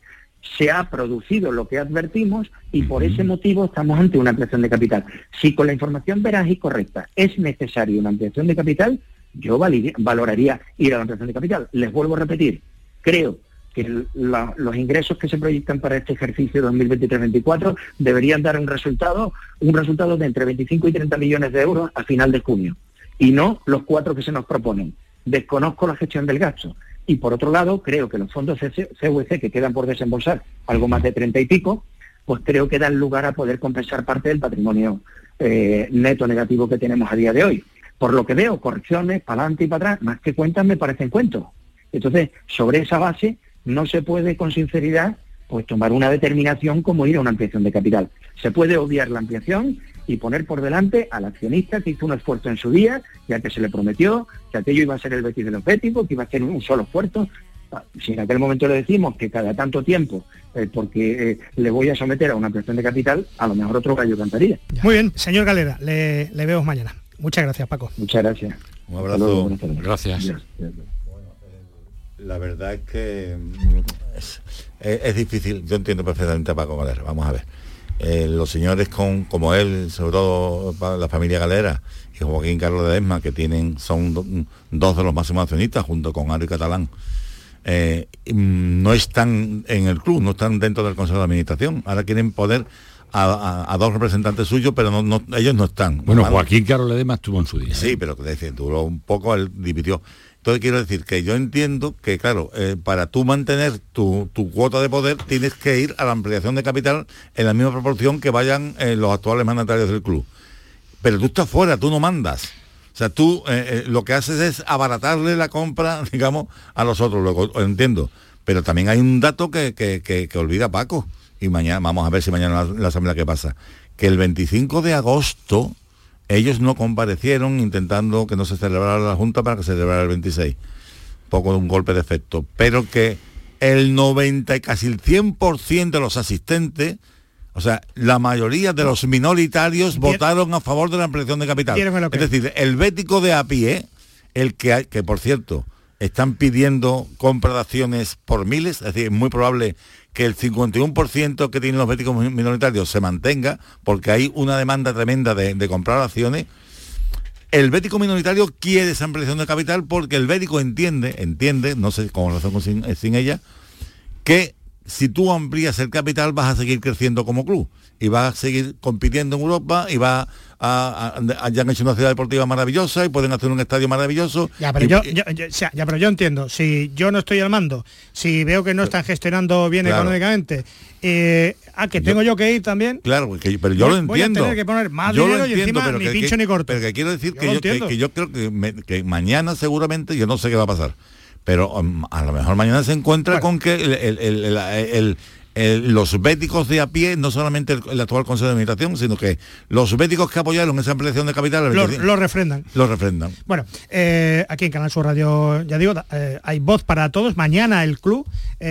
se ha producido lo que advertimos y por ese motivo estamos ante una ampliación de capital. Si con la información veraz y correcta es necesaria una ampliación de capital, yo valoraría ir a la ampliación de capital. Les vuelvo a repetir, creo que los ingresos que se proyectan para este ejercicio 2023-2024 deberían dar un resultado, un resultado de entre 25 y 30 millones de euros a final de junio, y no los cuatro que se nos proponen desconozco la gestión del gasto. Y por otro lado, creo que los fondos CVC que quedan por desembolsar, algo más de treinta y pico, pues creo que dan lugar a poder compensar parte del patrimonio eh, neto negativo que tenemos a día de hoy. Por lo que veo, correcciones para adelante y para atrás, más que cuentas me parecen cuentos. Entonces, sobre esa base, no se puede con sinceridad pues tomar una determinación como ir a una ampliación de capital. Se puede obviar la ampliación y poner por delante al accionista que hizo un esfuerzo en su día, ya que se le prometió que aquello iba a ser el Betis de los Béticos, que iba a ser un solo esfuerzo. Ah, si en aquel momento le decimos que cada tanto tiempo, eh, porque eh, le voy a someter a una presión de capital, a lo mejor otro gallo cantaría. Muy bien, señor Galera, le, le vemos mañana. Muchas gracias, Paco. Muchas gracias. Un abrazo. gracias. La verdad es que mm, es, es, difícil, yo entiendo perfectamente a Paco Galera, vamos a ver. Eh, los señores con, como él, sobre todo la familia Galera y Joaquín Carlos de Esma, que tienen, son dos de los máximos accionistas junto con Ari Catalán, eh, mm, no están en el club, no están dentro del Consejo de Administración. Ahora quieren poder a, dos representantes suyos, pero no, ellos no están. Bueno, Joaquín Carlos Ledesma estuvo en su día. Sí, pero que duró un poco, él dividió. Entonces quiero decir que yo entiendo que, claro, eh, para tú mantener tu, cuota de poder tienes que ir a la ampliación de capital en la misma proporción que vayan eh, los actuales mandatarios del club. Pero tú estás fuera, tú no mandas. O sea, tú eh, lo que haces es abaratarle la compra, digamos, a los otros, lo, entiendo. Pero también hay un dato que, que, olvida Paco, y mañana, vamos a ver si mañana la, la asamblea qué pasa, que el 25 de agosto ellos no comparecieron intentando que no se celebrara la Junta para que se celebrara el 26. Poco de un golpe de efecto. Pero que el 90 y casi el 100% de los asistentes, o sea, la mayoría de los minoritarios votaron a favor de la ampliación de capital. Es decir, el bético de a pie, el que, que por cierto, están pidiendo compra de acciones por miles, es decir, es muy probable que el 51% que tienen los béticos minoritarios se mantenga, porque hay una demanda tremenda de, comprar acciones, el bético minoritario quiere esa ampliación de capital porque el bético entiende, entiende, no sé cómo lo hacemos sin, sin ella, que si tú amplías el capital vas a seguir creciendo como club y vas a seguir compitiendo en Europa y va a, ya han hecho una ciudad deportiva maravillosa y pueden hacer un estadio maravilloso. Ya, pero, yo, ya, pero yo entiendo, si yo no estoy al mando, si veo que no están gestionando bien económicamente, eh, ah, que tengo yo, que ir también. Claro, pero yo lo entiendo. A tener que poner más dinero y encima pero ni pincho ni corto. Pero que quiero decir que yo, que, yo, creo que, que mañana seguramente, yo no sé qué va a pasar pero um, a lo mejor mañana se encuentra con que el, eh, los béticos de a pie, no solamente el, el actual Consejo de Administración, sino que los béticos que apoyaron esa ampliación de capital Lo, 25, lo refrendan. lo refrendan. Bueno, eh, aquí en Canal Sur Radio, ya digo, eh, hay voz para todos. Mañana el club,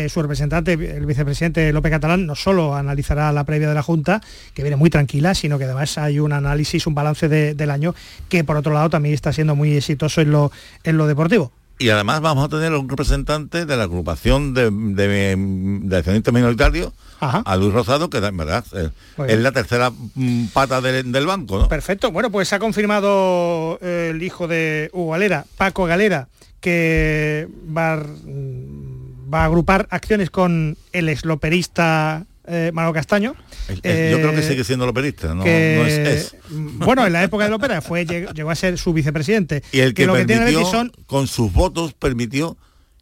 su representante, el vicepresidente López Catalán, no solo analizará la previa de la Junta, que viene muy tranquila, sino que además hay un análisis, un balance de- del año, que por otro lado también está siendo muy exitoso en lo, en lo deportivo. Y además vamos a tener un representante de la agrupación de, de, de accionistas minoritarios, a Luis Rosado, que en verdad eh, es la tercera mm, pata del, del banco, ¿no? Perfecto. Bueno, pues ha confirmado eh, el hijo de Hugo Galera, Paco Galera, que va, a- mm, va a agrupar acciones con el esloperista eh, Manolo Castaño. Yo creo que Eh, sigue siendo loperista, no, que- no es, es. Bueno, en la época de Lopera fue, llegó, llegó a ser su vicepresidente. Y el que, lo que tiene el son con sus votos, permitió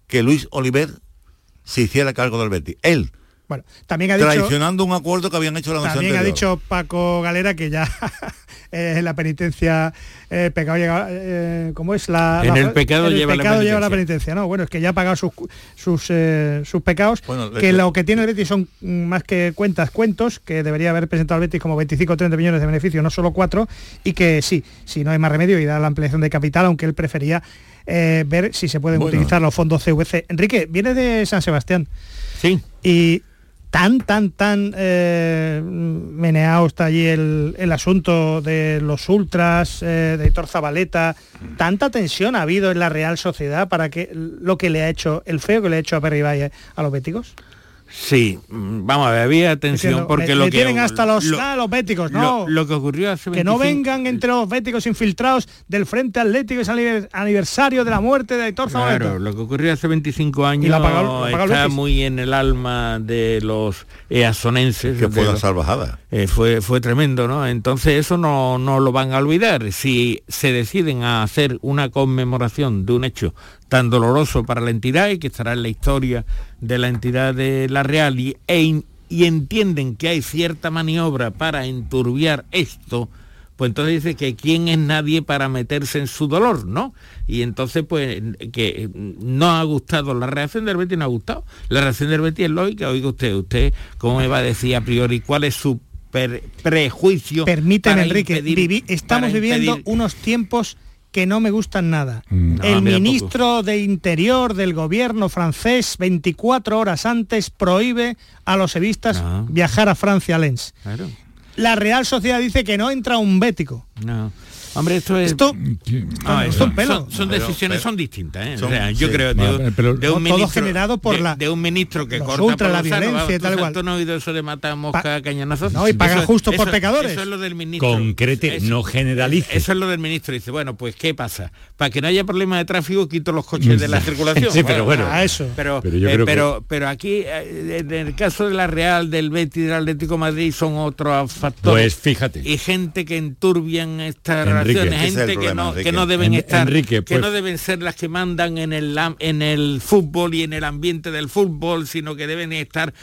que Luis Oliver se hiciera cargo del Betis. Él, Bueno, también ha dicho, traicionando un acuerdo que habían hecho la noche también ha dicho Paco Galera que ya eh, la penitencia, eh, pecado llega, eh, ¿cómo es la? En la- el pecado lleva la pecado lleva la penitencia. no, bueno, es que ya ha pagado sus sus, eh, sus pecados, Bueno, que lo que tiene el Betis son más que cuentas, cuentos, que debería haber presentado el Betis como 25 o 30 millones de beneficio, no solo 4, y que sí, si no hay más remedio, irá a la ampliación de capital, aunque él prefería eh, ver si se pueden Bueno. utilizar los fondos CVC. Enrique, viene de San Sebastián. Sí. Y tan, tan, tan eh, meneado está allí el, el asunto de los ultras, eh, de Héctor Zabaleta, tanta tensión ha habido en la Real Sociedad para que lo que le ha hecho, el feo que le ha hecho a Perry Valle a los béticos. Sí, mm, vamos a ver, había atención Diciendo, porque lo que tienen hasta los, lo- ah, los béticos, no. lo, lo que ocurrió hace que no 25 vengan entre los béticos infiltrados del Frente Atlético, es aniver- aniversario de la muerte de Héctor Zabaleta. Claro, lo que ocurrió hace 25 años la la está muy en el alma de los easonenses. Que fue los- salvajada. eh, fue, fue tremendo, ¿no? Entonces eso no, no lo van a olvidar. Si se deciden a hacer una conmemoración de un hecho tan doloroso para la entidad y que estará en la historia de la entidad de la Real y, e y entienden que hay cierta maniobra para enturbiar esto, pues entonces dice que quién es nadie para meterse en su dolor, ¿no? Y entonces pues que no ha gustado la reacción del Betis, no ha gustado. La reacción del Betis es lógica, oiga usted, usted, ¿cómo me va a decir a priori cuál es su per- prejuicio? Para Enrique, impedir- vivi- estamos viviendo unos tiempos que no me gustan nada. No, a el ministro de Interior del gobierno francés, 24 horas antes, prohíbe a los evistas No. viajar a Francia, a Lens. Claro, La Real Sociedad dice que no entra un bético. no. Hombre, esto es... Esto, Ah, esto son, un pelo. son- son Pero- decisiones, pero- son distintas, ¿eh? son- O sea, yo sí. creo de, Vale, pero- de un Todo ministro generado por de, la- de un ministro que corta por la violencia y ¿tú tal. ¿Tú no has oído eso de matar mosca cañonazos? No, y paga Eso- justo por pecadores. Eso es lo del ministro. Concrete, Eso- no generalice. Eso es lo del ministro. Dice, bueno, pues ¿qué pasa? Para que no haya problema de tráfico, quito los coches de la circulación. Sí, pero bueno. a eso. Pero, Pero yo eh, creo que- pero, pero aquí, eh, en el caso de la Real, del Betis, del Atlético de Madrid, son otros factores. Pues fíjate. Y gente que enturbian estas Es que no, Enrique. que no deben En- estar, Enrique, que pues- no deben ser las que mandan en el, en el fútbol y en el ambiente del fútbol, sino que deben estar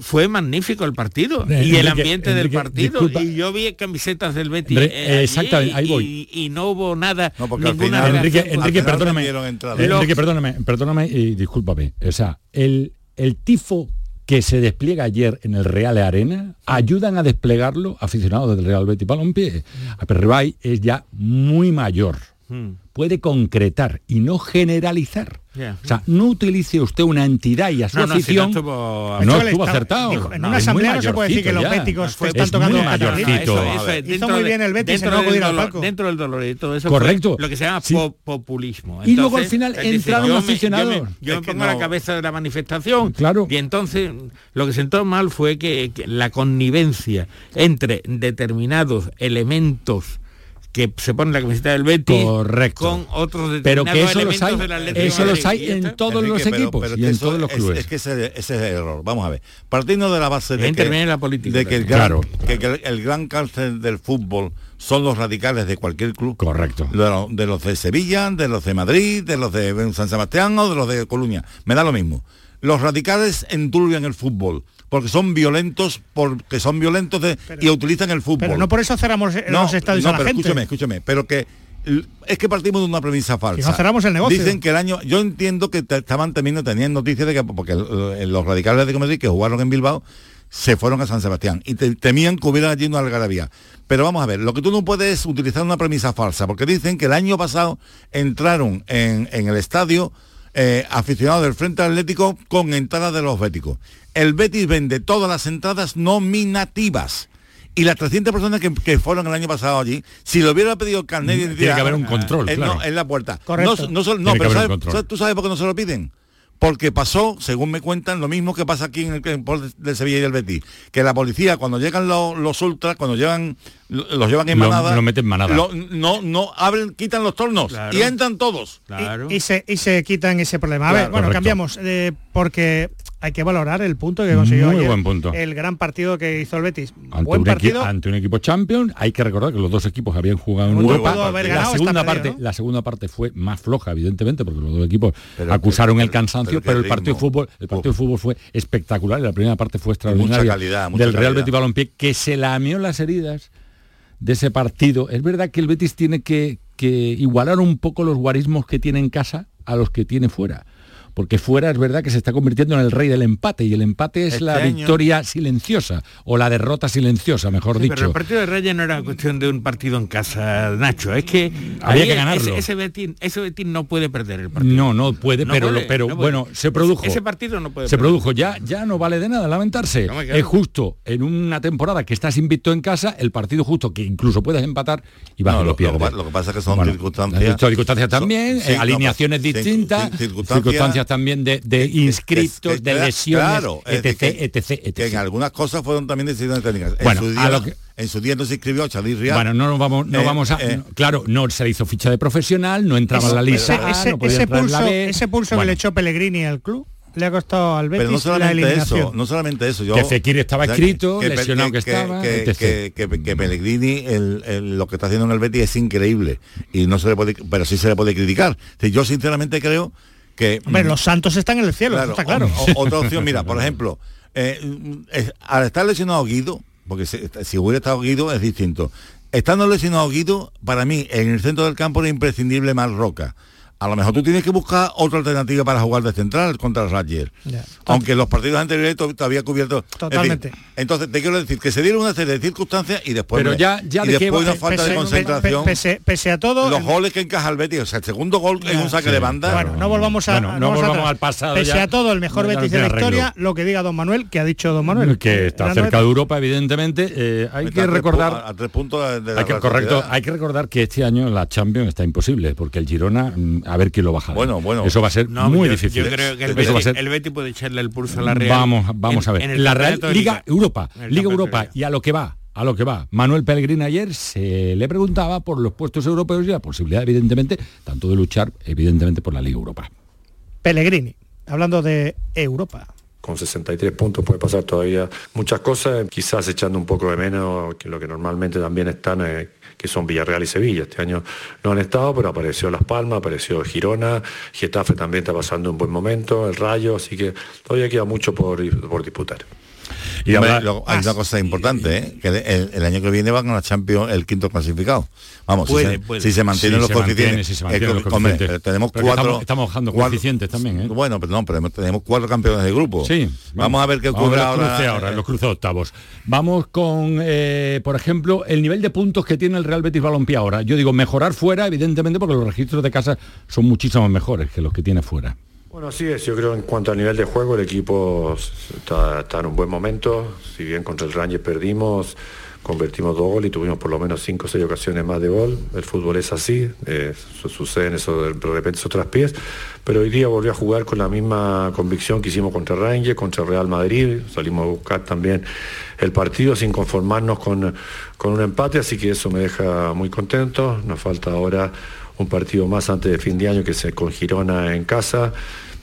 fue magnífico el partido y el Enrique, ambiente del partido disculpa. y yo vi camisetas del Betis eh, exactamente, ahí y- voy. y, no hubo nada No, ninguna final- Enrique, Enrique, perdóname. Enrique, perdóname, perdóname y discúlpame. O sea, el, el tifo que se despliega ayer en el Real Arena, ayudan a desplegarlo aficionados del Real Betis Balompié. A Perribay es ya muy mayor. Mm. Puede concretar y no generalizar. O sea, no utilice usted una entidad y a su No, no, si no estuvo- no estuvo estaba- acertado. dijo, en No, una asamblea no se puede decir que los béticos Fue- están es tocando los catalanes. Hizo dentro muy bien el Betis en dentro no del al dolor- palco. Dentro del dolor y todo eso Correcto. lo que se llama Sí. populismo. Y luego al final entraron yo los aficionados. Yo me, yo pongo la cabeza de la manifestación. Claro. Y entonces lo que sentó mal fue que, que la connivencia entre determinados elementos que se ponen en la camiseta del Betis Correcto. con otros Pero determinados que eso los elementos hay, del Atlético eso los hay en todos los Enrique, pero- equipos pero y en todos los es- clubes. Es, que ese, ese es el error. Vamos a ver. Partiendo de la base de que, interviene la política de que el gran, Claro. que, que el, el gran cárcel del fútbol son los radicales de cualquier club. Correcto. De, lo- de los de Sevilla, de los de Madrid, de los de San Sebastián o de los de Coruña. Me da lo mismo. Los radicales enturbian el fútbol porque son violentos, porque son violentos de- y utilizan el fútbol. Pero no por eso cerramos los estadios no, a la pero gente. escúchame, escúchame, pero que es que partimos de una premisa falsa. Y no cerramos el negocio. Dicen que el año, yo entiendo que te- estaban temiendo, tenían noticias de que, porque los radicales de Madrid que jugaron en Bilbao, se fueron a San Sebastián y te- temían que hubiera allí una algarabía. Pero vamos a ver, lo que tú no puedes es utilizar una premisa falsa, porque dicen que el año pasado entraron en, en el estadio eh, aficionados del Frente Atlético con entradas de los béticos. El Betis vende todas las entradas nominativas. Y las 300 personas que, que fueron el año pasado allí, si lo hubiera pedido el carnet de Tiene que haber un control, eh, claro. no, en la puerta. Correcto. No, no, solo- no, pero haber un ¿sabes- control. sabes- ¿tú sabes por qué no se lo piden? Porque pasó, según me cuentan, lo mismo que pasa aquí en el campo del Sevilla y del Betis, que la policía cuando llegan los, los ultras, cuando llegan lo- los llevan en manada, lo meten en manada. lo- no no abren, quitan los tornos Claro. y entran todos. Y, y se, y se quitan ese problema. A ver, Claro. bueno, Correcto. cambiamos, eh, porque hay que valorar el punto que consiguió Muy ayer, buen punto. el gran partido que hizo el Betis. Ante buen un, partido. ante un equipo champion, hay que recordar que los dos equipos habían jugado en Europa. La segunda, perdido, parte, ¿no? la segunda parte fue más floja, evidentemente, porque los dos equipos Pero acusaron que- el cansancio, pero el partido de fútbol, el partido de fútbol fue espectacular y la primera parte fue extraordinaria calidad, mucha del Real calidad. Betis Balompié que se lamió las heridas de ese partido. Es verdad que el Betis tiene que, que igualar un poco los guarismos que tiene en casa a los que tiene fuera. Porque fuera es verdad que se está convirtiendo en el rey del empate y el empate es Este la año- victoria silenciosa o la derrota silenciosa, mejor Sí, dicho. pero el partido de Reyes no era cuestión de un partido en casa, Nacho. Es que Había ahí que ganarlo. Ese, ese Betis, ese Betis no puede perder el partido. No, no puede, No pero, puede, lo- pero no puede. bueno, se produjo. Ese partido no puede Se perder. produjo, ya, ya no vale de nada lamentarse. No es justo en una temporada que estás invicto en casa, el partido justo que incluso puedes empatar y vas No, a lo, lo lo que pierdes. pa- lo que pasa es que son Bueno, circunstancias. son circunstancias también, son- sí, eh, no, alineaciones distintas, cir- también de, de inscriptos, que- de que- lesiones, claro, etc, que- etc, etc. que en algunas cosas fueron también decisiones técnicas. Bueno, en, su a día, lo que- en su día no se inscribió Chalí Rial. Bueno, no nos vamos, no Eh, vamos a. eh, no, claro, no se le hizo ficha de profesional, no entraba en la lista. ese, A, ese- no podía ese la pulso, ese pulso que Bueno. le echó Pellegrini al club le ha costado al Betis pero no la solamente eliminación. eso, no solamente eso. Yo, Que Fekir estaba o sea, escrito, Pe- lesionado que estaba, que, que- que- que Pellegrini el- el- lo que está haciendo en el Betis es increíble y no se le puede, pero sí se le puede criticar. Yo sinceramente creo que Hombre, los santos están en el cielo, eso está claro. o- otra opción, mira, por ejemplo, eh, es- al estar lesionado Guido, porque si, si hubiera estado Guido es distinto. Estando lesionado Guido, para mí en el centro del campo era imprescindible más Roca. A lo mejor tú tienes que buscar otra alternativa para jugar de central contra el Rangers. Ya. Aunque los partidos anteriores to- te había cubierto. Es Totalmente. entonces te quiero decir que se dieron una serie de circunstancias y después. Pero ya- ya y de después va- una falta de Pese- concentración. pe- pese, pese a todo, los goles que encaja el Betis, o sea, el segundo gol en un saque de banda. Bueno, no volvamos a, Bueno, no no vamos volvamos atrás. al pasado Pese ya. a todo, el mejor No, Betis de la historia, lo que diga Don Manuel, que ha dicho Don Manuel. que está cerca de Europa, evidentemente. eh, hay que recordar. a, tres puntos de- de la Hay que, Real correcto, Sociedad. hay que recordar que este año la Champions está imposible, porque el Girona, mm, a ver quién lo baja. Bueno, bueno. Eso va a ser No, muy yo- difícil. Yo creo que el Eso Betis, va a ser- el Betis puede echarle el pulso a la Real. Vamos, vamos en- a ver. en el la Real Liga Europa, Liga Europa y a lo que va, a lo que va. Manuel Pellegrini ayer se le preguntaba por los puestos europeos y la posibilidad, evidentemente, tanto de luchar, evidentemente, por la Liga Europa. Pellegrini, hablando de Europa. Con 63 puntos puede pasar todavía muchas cosas, quizás echando un poco de menos que lo que normalmente también están, eh, que son Villarreal y Sevilla. Este año no han estado, pero apareció Las Palmas, apareció Girona, Getafe también está pasando un buen momento, el Rayo, así que todavía queda mucho por, por disputar. Y hombre, luego hay una cosa importante, ¿eh? que el, el año que viene van a la Champions el quinto clasificado. Vamos, Puede, si, se, puede. si se mantienen Sí, los se coeficientes. sí, se mantienen eh, los hombre, coeficientes. tenemos Pero cuatro. estamos- estamos bajando cuatro- coeficientes también, ¿eh? Bueno, pero no, pero tenemos cuatro campeones de grupo. Sí, Vamos, a ver qué ocurre los ahora. eh, los cruces octavos. Vamos con, por ejemplo, el nivel de puntos que tiene el Real Betis Balompié ahora. Yo digo, mejorar fuera, evidentemente, porque los registros de casa son muchísimo mejores que los que tiene fuera. Bueno, así es, yo creo en cuanto al nivel de juego, el equipo está, en un buen momento, si bien contra el Rangers perdimos, convertimos dos goles y tuvimos por lo menos cinco o seis ocasiones más de gol, el fútbol es así, eh, su- suceden eso de, repente esos traspiés, pero hoy día volvió a jugar con la misma convicción que hicimos contra Rangers, contra el Real Madrid, salimos a buscar también el partido sin conformarnos con, con un empate, así que eso me deja muy contento, nos falta ahora un partido más antes de fin de año que se con Girona en casa.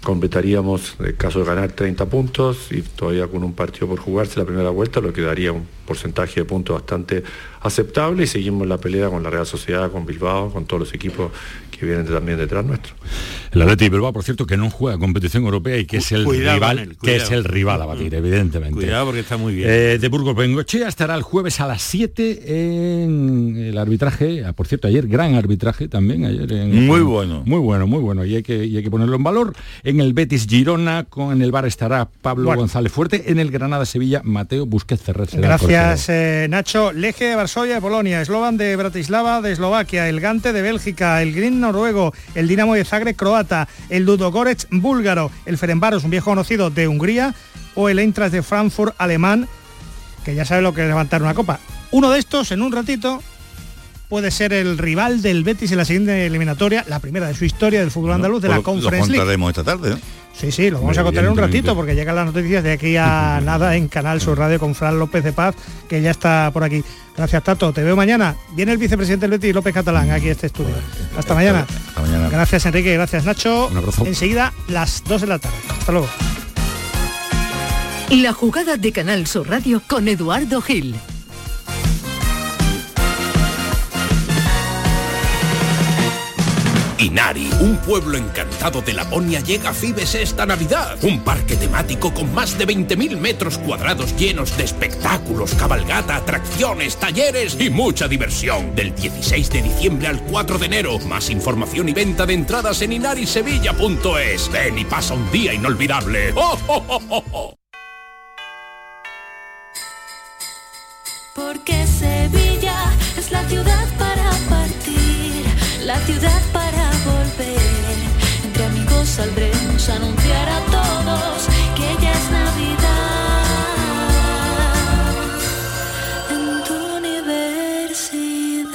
Completaríamos, en caso de ganar 30 puntos y todavía con un partido por jugarse la primera vuelta, lo que daría un porcentaje de puntos bastante aceptable y seguimos la pelea con la Real Sociedad, con Bilbao, con todos los equipos que vienen también detrás nuestro. El Atleti Bilbao, por cierto, que no juega competición europea y que es el Cuidado rival, él, que es el rival a batir, evidentemente. Cuidado porque está muy bien. Eh, de Burgos Bengochea estará el jueves a las 7 en el arbitraje. Ah, por cierto, ayer gran arbitraje también. Ayer en- Muy bueno. Muy bueno, muy bueno. Y hay, que, y hay que ponerlo en valor. En el Betis Girona, con en el bar estará Pablo Bueno. González Fuerte. En el Granada Sevilla, Mateo Busquets Ferrer. será el Gracias, eh, Nacho. Leje de Varsovia de Polonia, Slovan de Bratislava de Eslovaquia, el Gante de Bélgica, el Green noruego, el Dinamo de Zagreb croata, el Ludogorets búlgaro, el Ferenbaros, un viejo conocido de Hungría, o el Eintracht de Frankfurt alemán, que ya sabe lo que es levantar una copa. Uno de estos, en un ratito, puede ser el rival del Betis en la siguiente eliminatoria, la primera de su historia del fútbol andaluz de la lo- Conference Lo League. esta tarde, ¿no? Sí, sí, lo vamos a contar en un ratito porque llegan las noticias de aquí a nada en Canal Sur Radio con Fran López de Paz, que ya está por aquí. Gracias, Tato. Te veo mañana. Viene el vicepresidente del Betis, López Catalán, aquí a este estudio. Hasta mañana. Hasta mañana. Gracias, Enrique. Gracias, Nacho. Un abrazo. Enseguida, las 2 de la tarde. Hasta luego. La jugada de Canal Sur Radio con Eduardo Gil. Inari, un pueblo encantado de Laponia, llega a Fibes esta Navidad. Un parque temático con más de 20.000 metros cuadrados llenos de espectáculos, cabalgata, atracciones, talleres y mucha diversión. Del 16 de diciembre al 4 de enero. Más información y venta de entradas en inarisevilla.es. Ven y pasa un día inolvidable. ¡Oh, oh, oh, oh! Porque Sevilla es la ciudad para partir, la ciudad para saldremos a anunciar a todos que ya es Navidad. En tu universidad.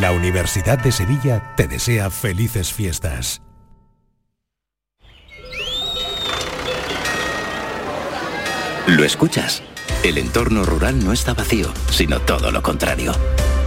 La Universidad de Sevilla te desea felices fiestas. ¿Lo escuchas? El entorno rural no está vacío, sino todo lo contrario.